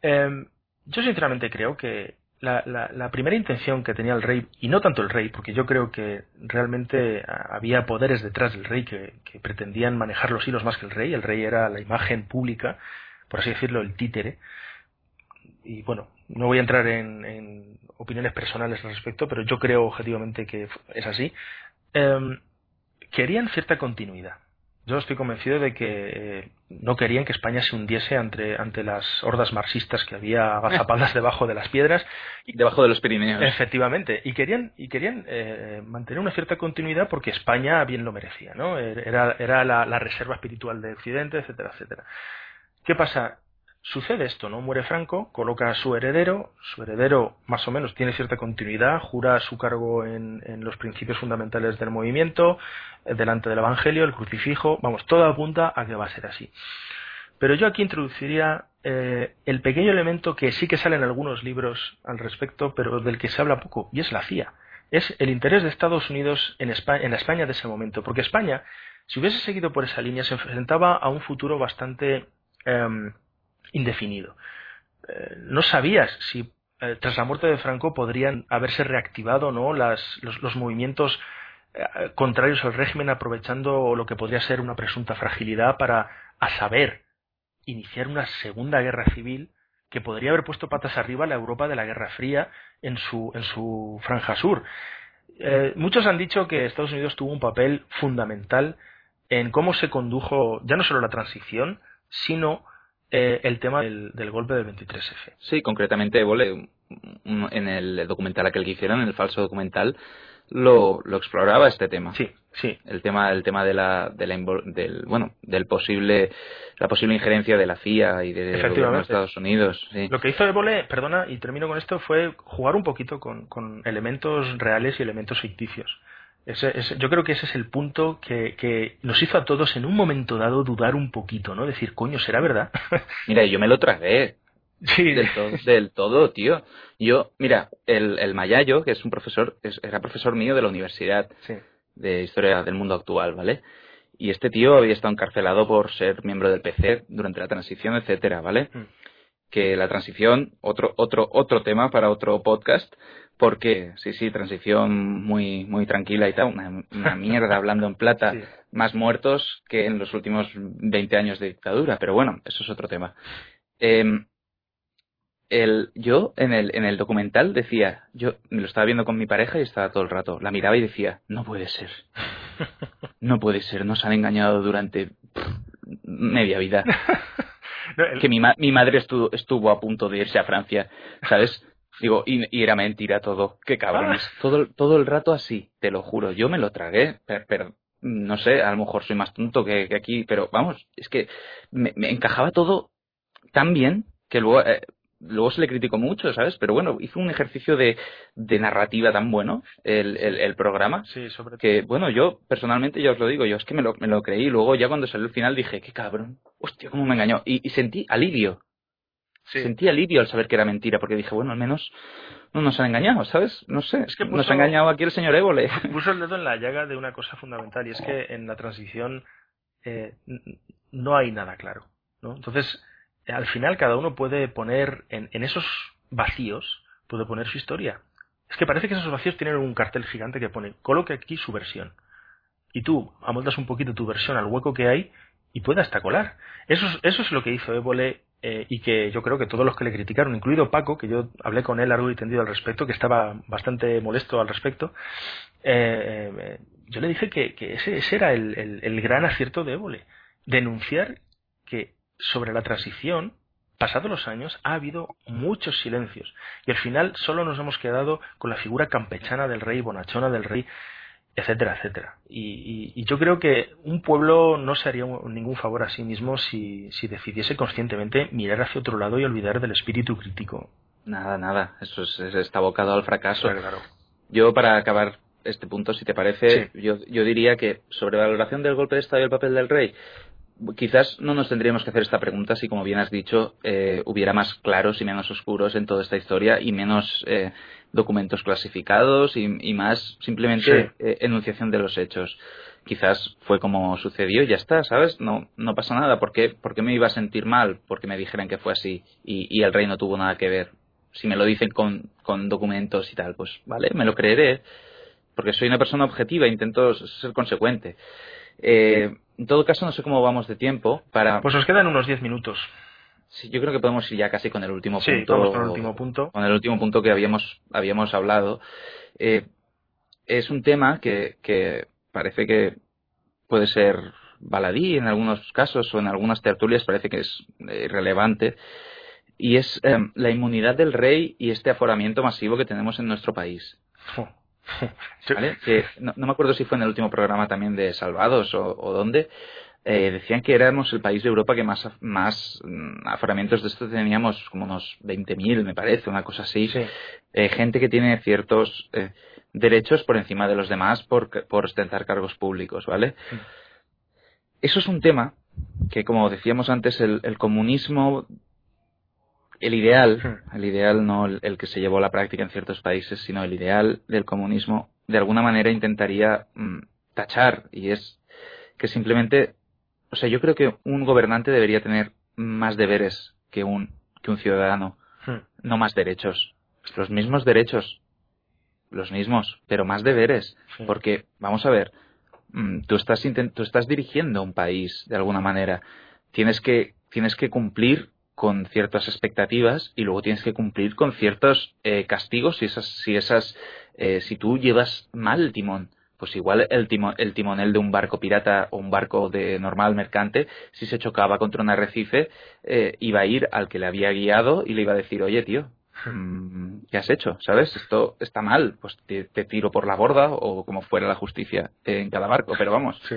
Em, yo sinceramente creo que la, la- la primera intención que tenía el rey, y no tanto el rey, porque yo creo que realmente había poderes detrás del rey que, pretendían manejar los hilos más que el rey. El rey era la imagen pública, por así decirlo, el títere. Y bueno, no voy a entrar en, opiniones personales al respecto, pero yo creo objetivamente que es así. Em, querían cierta continuidad. Yo estoy convencido de que eh, no querían que España se hundiese ante, ante las hordas marxistas que había agazapadas debajo de las piedras Debajo de los Pirineos. Efectivamente, y querían, y querían eh, mantener una cierta continuidad porque España bien lo merecía, ¿no? Era, era la, la reserva espiritual de Occidente, etcétera, etcétera. ¿Qué pasa? Sucede esto, ¿no? Muere Franco, coloca a su heredero, su heredero más o menos tiene cierta continuidad, jura su cargo en, los principios fundamentales del movimiento, eh, delante del Evangelio, el crucifijo, vamos, todo apunta a que va a ser así. Pero yo aquí introduciría eh, el pequeño elemento que sí que sale en algunos libros al respecto, pero del que se habla poco, y es la CIA. Es el interés de Estados Unidos en, España, en la España de ese momento. Porque España, si hubiese seguido por esa línea, se enfrentaba a un futuro bastante em, indefinido. Eh, no sabías si eh, tras la muerte de Franco podrían haberse reactivado no las, los, movimientos eh, contrarios al régimen aprovechando lo que podría ser una presunta fragilidad para, a saber, iniciar una segunda guerra civil que podría haber puesto patas arriba la Europa de la Guerra Fría en su, en su franja sur. Muchos han dicho que Estados Unidos tuvo un papel fundamental en cómo se condujo ya no solo la transición, sino eh, el tema del, del golpe del 23F. Sí, concretamente, Évole, un- en el documental aquel que hicieron, en el falso documental, lo, lo exploraba este tema. Sí, sí, El tema, el tema de la, de la del, bueno, del posible, la posible injerencia de la CIA y de- Efectivamente. Estados Unidos. Sí. Lo que hizo Évole, perdona, y termino con esto, fue jugar un poquito con, con elementos reales y elementos ficticios. Ese- ese- yo creo que ese es el punto que, que nos hizo a todos en un momento dado dudar un poquito, ¿no? Decir, coño, ¿será verdad? Mira, yo me lo tragué. sí, Del todo, del todo, tío. Yo, mira, el, el Mayayo, que es un profesor, es- era profesor mío de la universidad sí, de historia del mundo actual, ¿vale? Y este tío había estado encarcelado por ser miembro del PC durante la transición, etcétera, ¿vale? Mm. Que la transición, otro, otro, otro tema para otro podcast, porque, sí, sí, transición muy, muy tranquila y tal, una, una mierda hablando en plata, Sí. más muertos que en los últimos 20 años de dictadura, pero bueno, eso es otro tema. Em, el, yo en el, en el documental decía, yo me lo estaba viendo con mi pareja y estaba todo el rato, la miraba y decía, no puede ser, no puede ser, nos han engañado durante pff, media vida. No, el- Que mi, ma- mi madre estuvo, estuvo a punto de irse a Francia, ¿sabes? Digo, y, y era mentira todo, qué cabrones. Todo, el- todo el rato así, te lo juro, yo me lo tragué, pero, pero no sé, a lo mejor soy más tonto que, que aquí, pero vamos, es que me, me encajaba todo tan bien que luego, eh, luego se le criticó mucho, ¿sabes? Pero bueno, hizo un ejercicio de, de narrativa tan bueno el, el, el programa sí, sobre todo. que, bueno, yo personalmente ya os lo digo, yo es que me lo, me lo creí luego ya cuando salió el final dije, qué cabrón, hostia, cómo me engañó. Y, y sentí alivio, Sí. sentí alivio al saber que era mentira, porque dije, bueno, al menos no nos han engañado, ¿sabes? No sé, Es que nos ha engañado aquí el señor Évole. puso el dedo en la llaga de una cosa fundamental y es que en la transición eh, no hay nada claro. ¿no? Entonces, eh, al final cada uno puede poner en, en esos vacíos, puede poner su historia. Es que parece que esos vacíos tienen un cartel gigante que pone, coloque aquí su versión. Y tú amoldas un poquito tu versión al hueco que hay y puede hasta colar. Eso es, eso es lo que hizo Évole eh, y que yo creo que todos los que le criticaron, incluido Paco, que yo hablé con él largo y tendido al respecto, que estaba bastante molesto al respecto, eh, eh, yo le dije que, ese, ese era el, el- el gran acierto de Évole. Denunciar que sobre la transición, pasados los años, ha habido muchos silencios. Y al final solo nos hemos quedado con la figura campechana del rey, bonachona del rey. Etcétera, etcétera. Y, y, yo creo que un pueblo no se haría ningún favor a sí mismo si, si decidiese conscientemente mirar hacia otro lado y olvidar del espíritu crítico. Nada, nada, eso es, está abocado al fracaso. Claro, claro. Yo, para acabar este punto, si te parece, Sí. yo, yo diría que sobre valoración del golpe de Estado y el papel del rey, quizás no nos tendríamos que hacer esta pregunta si, como bien has dicho, eh, hubiera más claros y menos oscuros en toda esta historia y menos eh, documentos clasificados y, y más simplemente Sí. eh, enunciación de los hechos. Quizás fue como sucedió y ya está, ¿sabes? No, no pasa nada. ¿Por qué, por qué me iba a sentir mal? Porque me dijeran que fue así y, y el rey no tuvo nada que ver. Si me lo dicen con, con documentos y tal, pues vale, me lo creeré. Porque soy una persona objetiva e intento ser consecuente. Eh, en todo caso, no sé cómo vamos de tiempo para... Pues nos quedan unos 10 minutos. Sí, yo creo que podemos ir ya casi con el último Sí, punto. vamos con el último punto. Con el último punto que habíamos, habíamos hablado. Eh, es un tema que, que parece que puede ser baladí en algunos casos o en algunas tertulias parece que es eh, irrelevante. Y es eh, la inmunidad del rey y este aforamiento masivo que tenemos en nuestro país. ¿vale? Que no, no me acuerdo si fue en el último programa también de Salvados o, o dónde. eh, decían que éramos el país de Europa que más, más mm, aforamientos de esto teníamos, como unos 20.000, me parece, una cosa así. Sí. Eh, gente que tiene ciertos eh, derechos por encima de los demás por, por ostentar cargos públicos, ¿vale? Eso es un tema que, como decíamos antes, el, el comunismo, el ideal, Hmm. el ideal no el, que se llevó a la práctica en ciertos países, sino el ideal del comunismo, de alguna manera intentaría mm, tachar, y es que simplemente, o sea, yo creo que un gobernante debería tener más deberes que un, que un ciudadano, Hmm. no más derechos. Los mismos derechos, los mismos, pero más deberes. Sí. Porque, vamos a ver, mm, tú estás, tú estás dirigiendo un país de alguna manera. Tienes que, tienes que cumplir con ciertas expectativas y luego tienes que cumplir con ciertos eh, castigos si esas, si esas, eh, si tú llevas mal el timón. Pues igual el, timo- el timonel de un barco pirata o un barco de normal mercante, si se chocaba contra un arrecife, eh, iba a ir al que le había guiado y le iba a decir, oye tío, mm, ¿qué has hecho? ¿Sabes? Esto está mal, pues te, te tiro por la borda o como fuera la justicia en cada barco, pero vamos, Sí.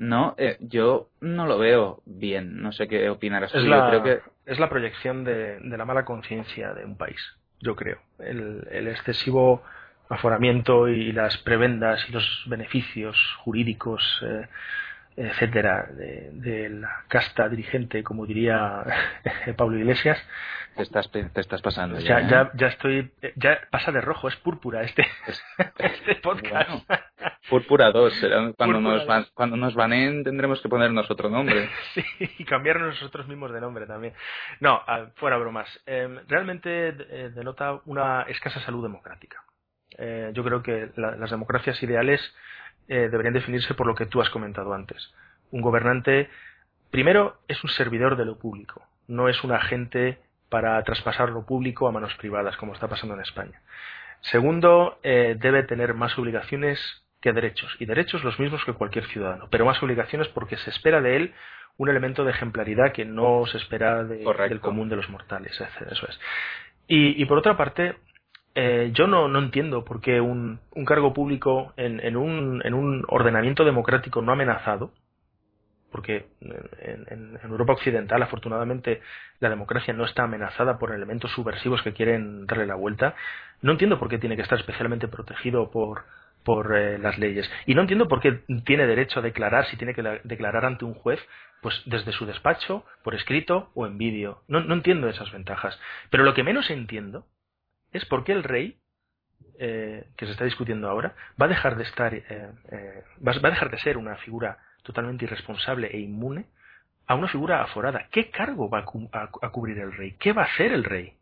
No, eh, yo no lo veo bien, no sé qué opinarás Es la, creo que es la proyección de, de la mala conciencia de un país, yo creo. El, el excesivo aforamiento y las prebendas y los beneficios jurídicos, eh, etcétera, de, de la casta dirigente, como diría Pablo Iglesias, te estás, te estás pasando ya, ya, ¿eh? ya, ya estoy, ya pasa de rojo, es púrpura este, Es- este podcast. Bueno, Púrpura 2, será cuando, Púrpura nos van, 2. cuando nos baneen tendremos que ponernos otro nombre. Sí, y cambiarnos nosotros mismos de nombre también. No, ah, fuera bromas. Eh, realmente eh, denota una escasa salud democrática. Eh, yo creo que la- las democracias ideales eh, deberían definirse por lo que tú has comentado antes. Un gobernante, primero, es un servidor de lo público, no es un agente para traspasar lo público a manos privadas, como está pasando en España. Segundo, eh, debe tener más obligaciones que derechos, y derechos los mismos que cualquier ciudadano, pero más obligaciones porque se espera de él un elemento de ejemplaridad que no se espera de- del común de los mortales. Eso es. Y, y por otra parte, eh, yo no, no entiendo por qué un, un cargo público en, en un, en un ordenamiento democrático no amenazado, porque en, Europa Occidental, afortunadamente, la democracia no está amenazada por elementos subversivos que quieren darle la vuelta. No entiendo por qué tiene que estar especialmente protegido por, por eh, las leyes. Y no entiendo por qué tiene derecho a declarar, si tiene que la- declarar ante un juez, pues desde su despacho, por escrito o en vídeo. No, no entiendo esas ventajas. Pero lo que menos entiendo es por qué el rey, eh, que se está discutiendo ahora, va a dejar de estar, eh, eh, va, a dejar de ser una figura totalmente irresponsable e inmune a una figura aforada. ¿Qué cargo va a- a cubrir el rey? ¿Qué va a hacer el rey?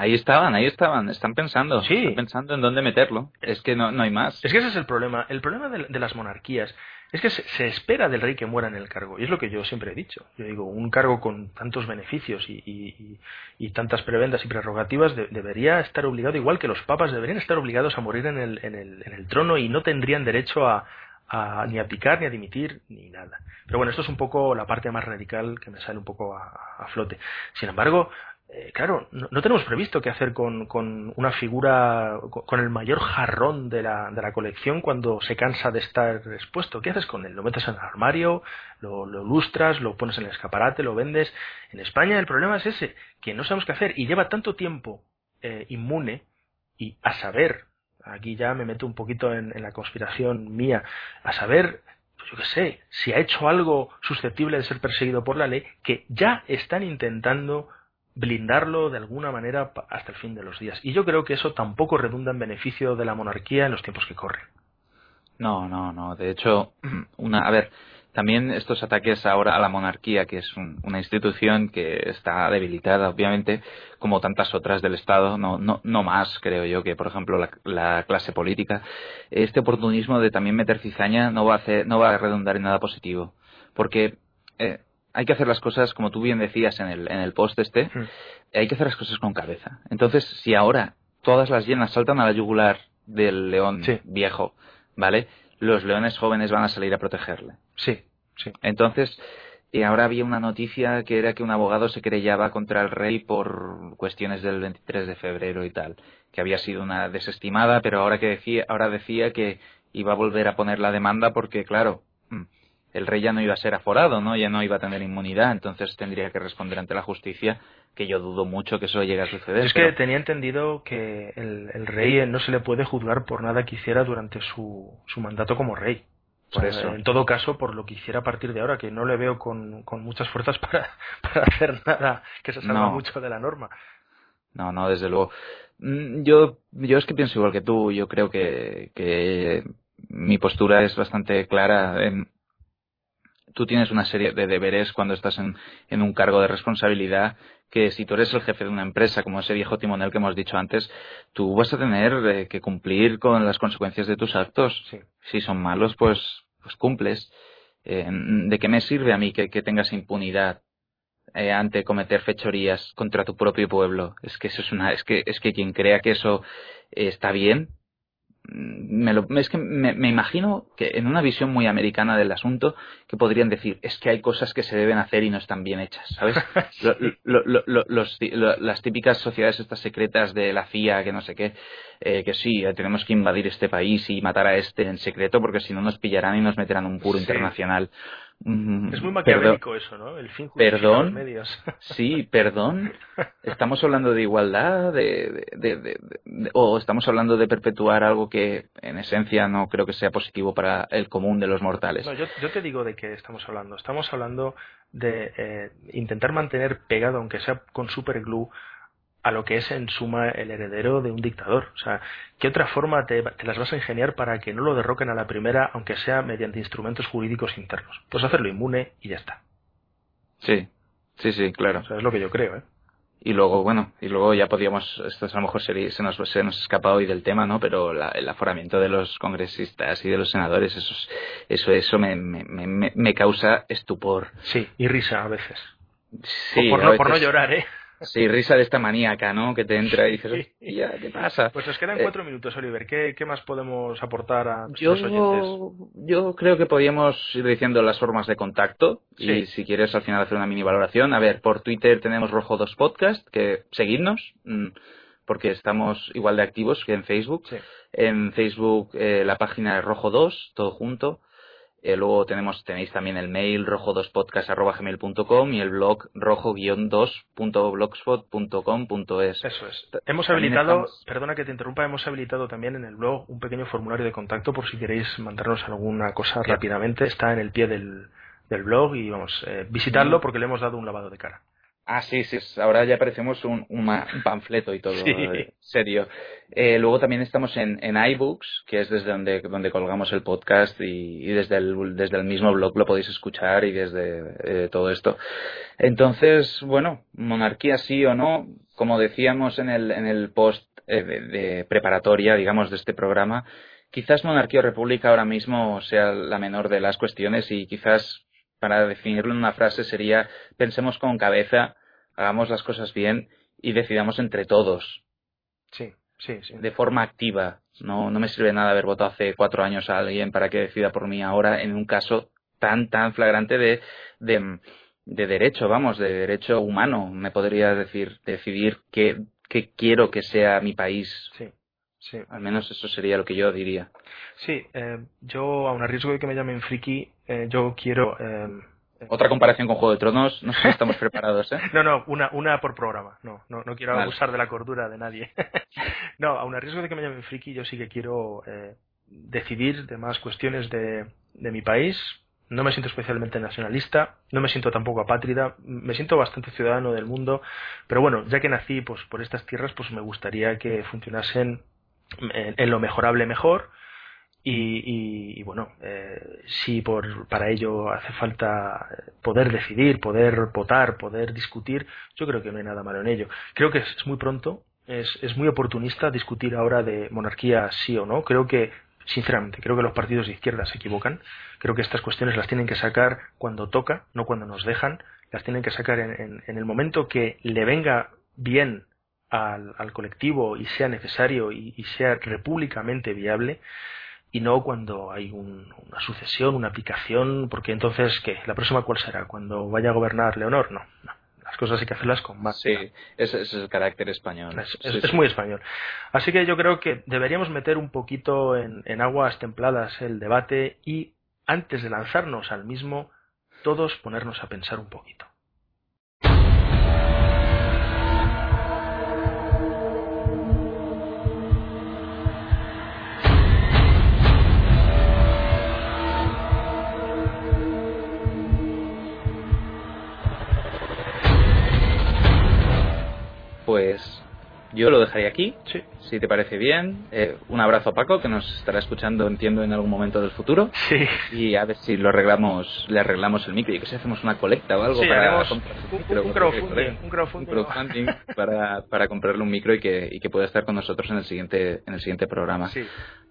Ahí estaban, ahí estaban, están pensando, Sí. están pensando en dónde meterlo. Es que no, no hay más. Es que ese es el problema. El problema de, de las monarquías es que se, se espera del rey que muera en el cargo. Y es lo que yo siempre he dicho. Yo digo, un cargo con tantos beneficios y, y- y- y tantas prebendas y prerrogativas de- debería estar obligado, igual que los papas deberían estar obligados a morir en el, en el- en el trono y no tendrían derecho a, a- ni a picar, ni a dimitir, ni nada. Pero bueno, esto es un poco la parte más radical que me sale un poco a, a flote. Sin embargo, eh, claro, no, tenemos previsto qué hacer con, con una figura, con, con, el mayor jarrón de la, de la colección cuando se cansa de estar expuesto. ¿Qué haces con él? ¿Lo metes en el armario? Lo, ¿Lo lustras? ¿Lo pones en el escaparate? ¿Lo vendes? En España el problema es ese, que no sabemos qué hacer y lleva tanto tiempo eh, inmune y a saber, aquí ya me meto un poquito en, en la conspiración mía, a saber pues yo qué sé, si ha hecho algo susceptible de ser perseguido por la ley, que ya están intentando blindarlo de alguna manera hasta el fin de los días. Y yo creo que eso tampoco redunda en beneficio de la monarquía en los tiempos que corren. No, no, no. De hecho, una, a ver, también estos ataques ahora a la monarquía, que es un, una institución que está debilitada, obviamente, como tantas otras del Estado, no, no, no más, creo yo, que por ejemplo la, la, clase política. Este oportunismo de también meter cizaña no va a, hacer, no va a redundar en nada positivo. Porque eh, hay que hacer las cosas, como tú bien decías en el, en el post este, mm. hay que hacer las cosas con cabeza. Entonces, si ahora todas las llenas saltan a la yugular del león sí. viejo, ¿vale? Los leones jóvenes van a salir a protegerle. Sí, sí. Entonces, y ahora había una noticia que era que un abogado se querellaba contra el rey por cuestiones del 23 de febrero y tal, que había sido una desestimada, pero ahora que decía, ahora decía que iba a volver a poner la demanda porque, claro, el rey ya no iba a ser aforado, ¿no? Ya no iba a tener inmunidad, entonces tendría que responder ante la justicia, que yo dudo mucho que eso llegue a suceder. Es pero... que tenía entendido que el, el, rey no se le puede juzgar por nada que hiciera durante su, su mandato como rey. Por o sea, eso. En todo caso, por lo que hiciera a partir de ahora, que no le veo con, con muchas fuerzas para, para, hacer nada que se salga no. mucho de la norma. No, no, desde luego. Mm, Yo, yo es que pienso igual que tú. Yo creo que, que mi postura es bastante clara. En, tú tienes una serie de deberes cuando estás en, en, un cargo de responsabilidad que si tú eres el jefe de una empresa, como ese viejo timonel que hemos dicho antes, tú vas a tener eh, que cumplir con las consecuencias de tus actos. Sí. Si son malos, pues, pues cumples. Eh, ¿De qué me sirve a mí que, que tengas impunidad eh, ante cometer fechorías contra tu propio pueblo? Es que eso es una, es que, es que quien crea que eso está bien, me lo, es que me, me, imagino que en una visión muy americana del asunto que podrían decir es que hay cosas que se deben hacer y no están bien hechas, ¿sabes? sí. lo, lo, los, las típicas sociedades estas secretas de la CIA que no sé qué, eh, que sí, tenemos que invadir este país y matar a este en secreto porque si no nos pillarán y nos meterán un puro sí. internacional. Es muy maquiavélico eso, ¿no? El fin perdón, los medios. sí, perdón. Estamos hablando de igualdad, de, de, de, de, o estamos hablando de perpetuar algo que en esencia no creo que sea positivo para el común de los mortales. No, yo, yo te digo de qué estamos hablando. Estamos hablando de eh, intentar mantener pegado, aunque sea con superglue, a lo que es en suma el heredero de un dictador. O sea, ¿qué otra forma te, te, las vas a ingeniar para que no lo derroquen a la primera, aunque sea mediante instrumentos jurídicos internos? Pues hacerlo inmune y ya está. Sí, sí, sí, claro. O sea, es lo que yo creo, ¿eh? Y luego, bueno, y luego ya podríamos, esto a lo mejor sería, se, nos, se nos escapa hoy del tema, ¿no? Pero la, el aforamiento de los congresistas y de los senadores, eso, eso, eso me, me, me, me causa estupor. Sí, y risa a veces. Sí, por, no, veces... por no llorar, ¿eh? Sí, risa de esta maníaca, ¿no? Que te entra y dices, ¿y ya qué pasa? Pues nos quedan eh, cuatro minutos, Oliver. ¿Qué, ¿Qué, más podemos aportar a yo, los oyentes? Yo creo que podríamos ir diciendo las formas de contacto sí. y si quieres al final hacer una mini valoración. A ver, por Twitter tenemos Rojo 2 Podcast, que seguidnos, mm, porque estamos igual de activos que en Facebook. Sí. En Facebook eh, la página es Rojo 2, todo junto. Eh, luego tenemos, tenéis también el mail rojo2podcast.gmail.com y el blog rojo-2.blogspot.com.es. Eso es. Hemos habilitado, estamos... perdona que te interrumpa, hemos habilitado también en el blog un pequeño formulario de contacto por si queréis mandarnos alguna cosa sí. rápidamente. Está en el pie del, del blog y vamos, eh, visitarlo porque le hemos dado un lavado de cara. Ah, sí, sí. Ahora ya parecemos un, un panfleto y todo. Sí. Eh, serio. Eh, luego también estamos en, en iBooks, que es desde donde, donde colgamos el podcast y, y desde, el, desde el mismo blog lo podéis escuchar y desde eh, todo esto. Entonces, bueno, monarquía sí o no, como decíamos en el, en el post eh, de, de preparatoria, digamos, de este programa, quizás monarquía o república ahora mismo sea la menor de las cuestiones y quizás para definirlo en una frase sería pensemos con cabeza, hagamos las cosas bien y decidamos entre todos. Sí, sí, sí. De forma activa. No, no me sirve nada haber votado hace cuatro años a alguien para que decida por mí ahora en un caso tan, tan flagrante de, de, de derecho, vamos, de derecho humano, me podría decir, decidir qué, qué quiero que sea mi país. Sí, sí. Al menos eso sería lo que yo diría. Sí, eh, yo, aun a riesgo de que me llamen friki, eh, yo quiero... eh, Otra comparación con Juego de Tronos, no sé si estamos preparados, ¿eh? No, no, una, una por programa. No, no, no quiero Vale. abusar de la cordura de nadie. no, aun a riesgo de que me llamen friki, yo sí que quiero eh, decidir de más cuestiones de, de mi país. No me siento especialmente nacionalista, no me siento tampoco apátrida, me siento bastante ciudadano del mundo, pero bueno, ya que nací pues, por estas tierras, pues me gustaría que funcionasen en, en lo mejorable mejor, y, y- y, bueno, eh, si por, para ello hace falta poder decidir, poder votar, poder discutir, yo creo que no hay nada malo en ello. Creo que es, muy pronto, es, es muy oportunista discutir ahora de monarquía sí o no. Creo que, sinceramente, creo que los partidos de izquierda se equivocan. Creo que estas cuestiones las tienen que sacar cuando toca, no cuando nos dejan. Las tienen que sacar en, en- el momento que le venga bien al, al colectivo y sea necesario y sea repúblicamente viable y no cuando hay un- una sucesión, una picación, porque entonces, ¿qué? ¿La próxima cuál será? ¿Cuando vaya a gobernar Leonor? No, no. Las cosas hay que hacerlas con más. Sí, ese, es el carácter español. Es, Sí, es- sí. es muy español. Así que yo creo que deberíamos meter un poquito en, en aguas templadas el debate y antes de lanzarnos al mismo, todos ponernos a pensar un poquito. Pues yo lo dejaría aquí, Sí. si te parece bien. Eh, un abrazo a Paco, que nos estará escuchando, entiendo, en algún momento del futuro. Sí. Y a ver si lo arreglamos, le arreglamos el micro y que si hacemos una colecta o algo Sí, para haremos comprar el un- micro, un porque, crowdfunding, un crowdfunding. un crowdfunding para, para comprarle un micro y que, y que pueda estar con nosotros en el siguiente, en el siguiente programa. Sí.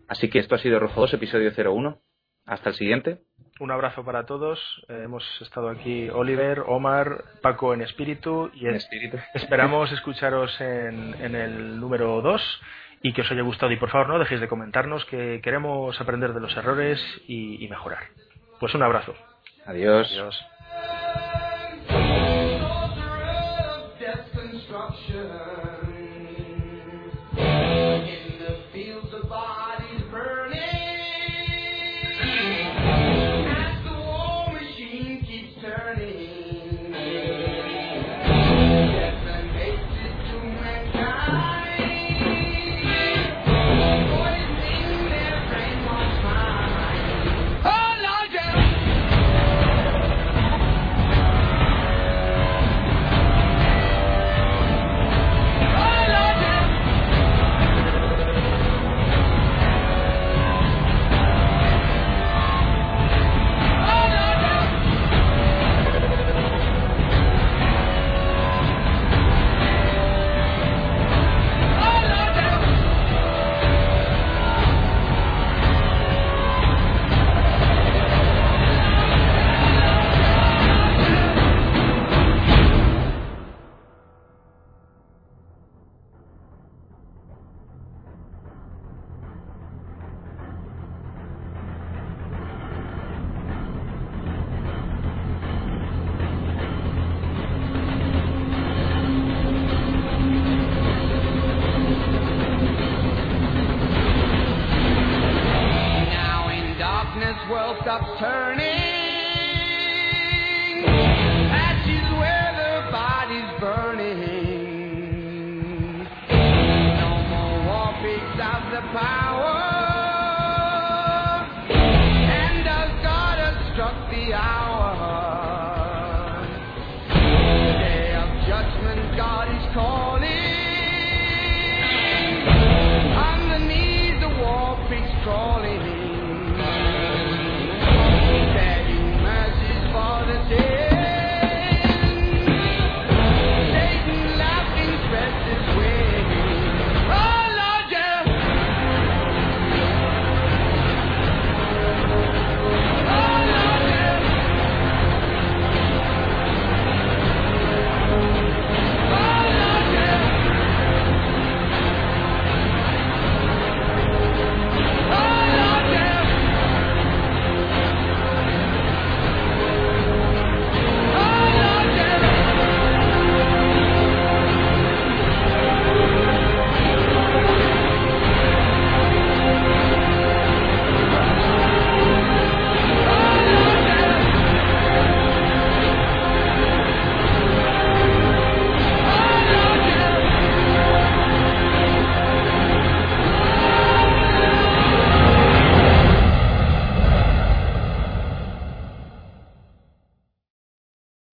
Así que esto ha sido Rojo 2, episodio 01. Hasta el siguiente. Un abrazo para todos. Eh, hemos estado aquí Oliver, Omar, Paco en espíritu y En es- espíritu. esperamos escucharos en, en el número 2 y que os haya gustado. Y por favor no dejéis de comentarnos que queremos aprender de los errores y, y mejorar. Pues un abrazo. Adiós. Adiós.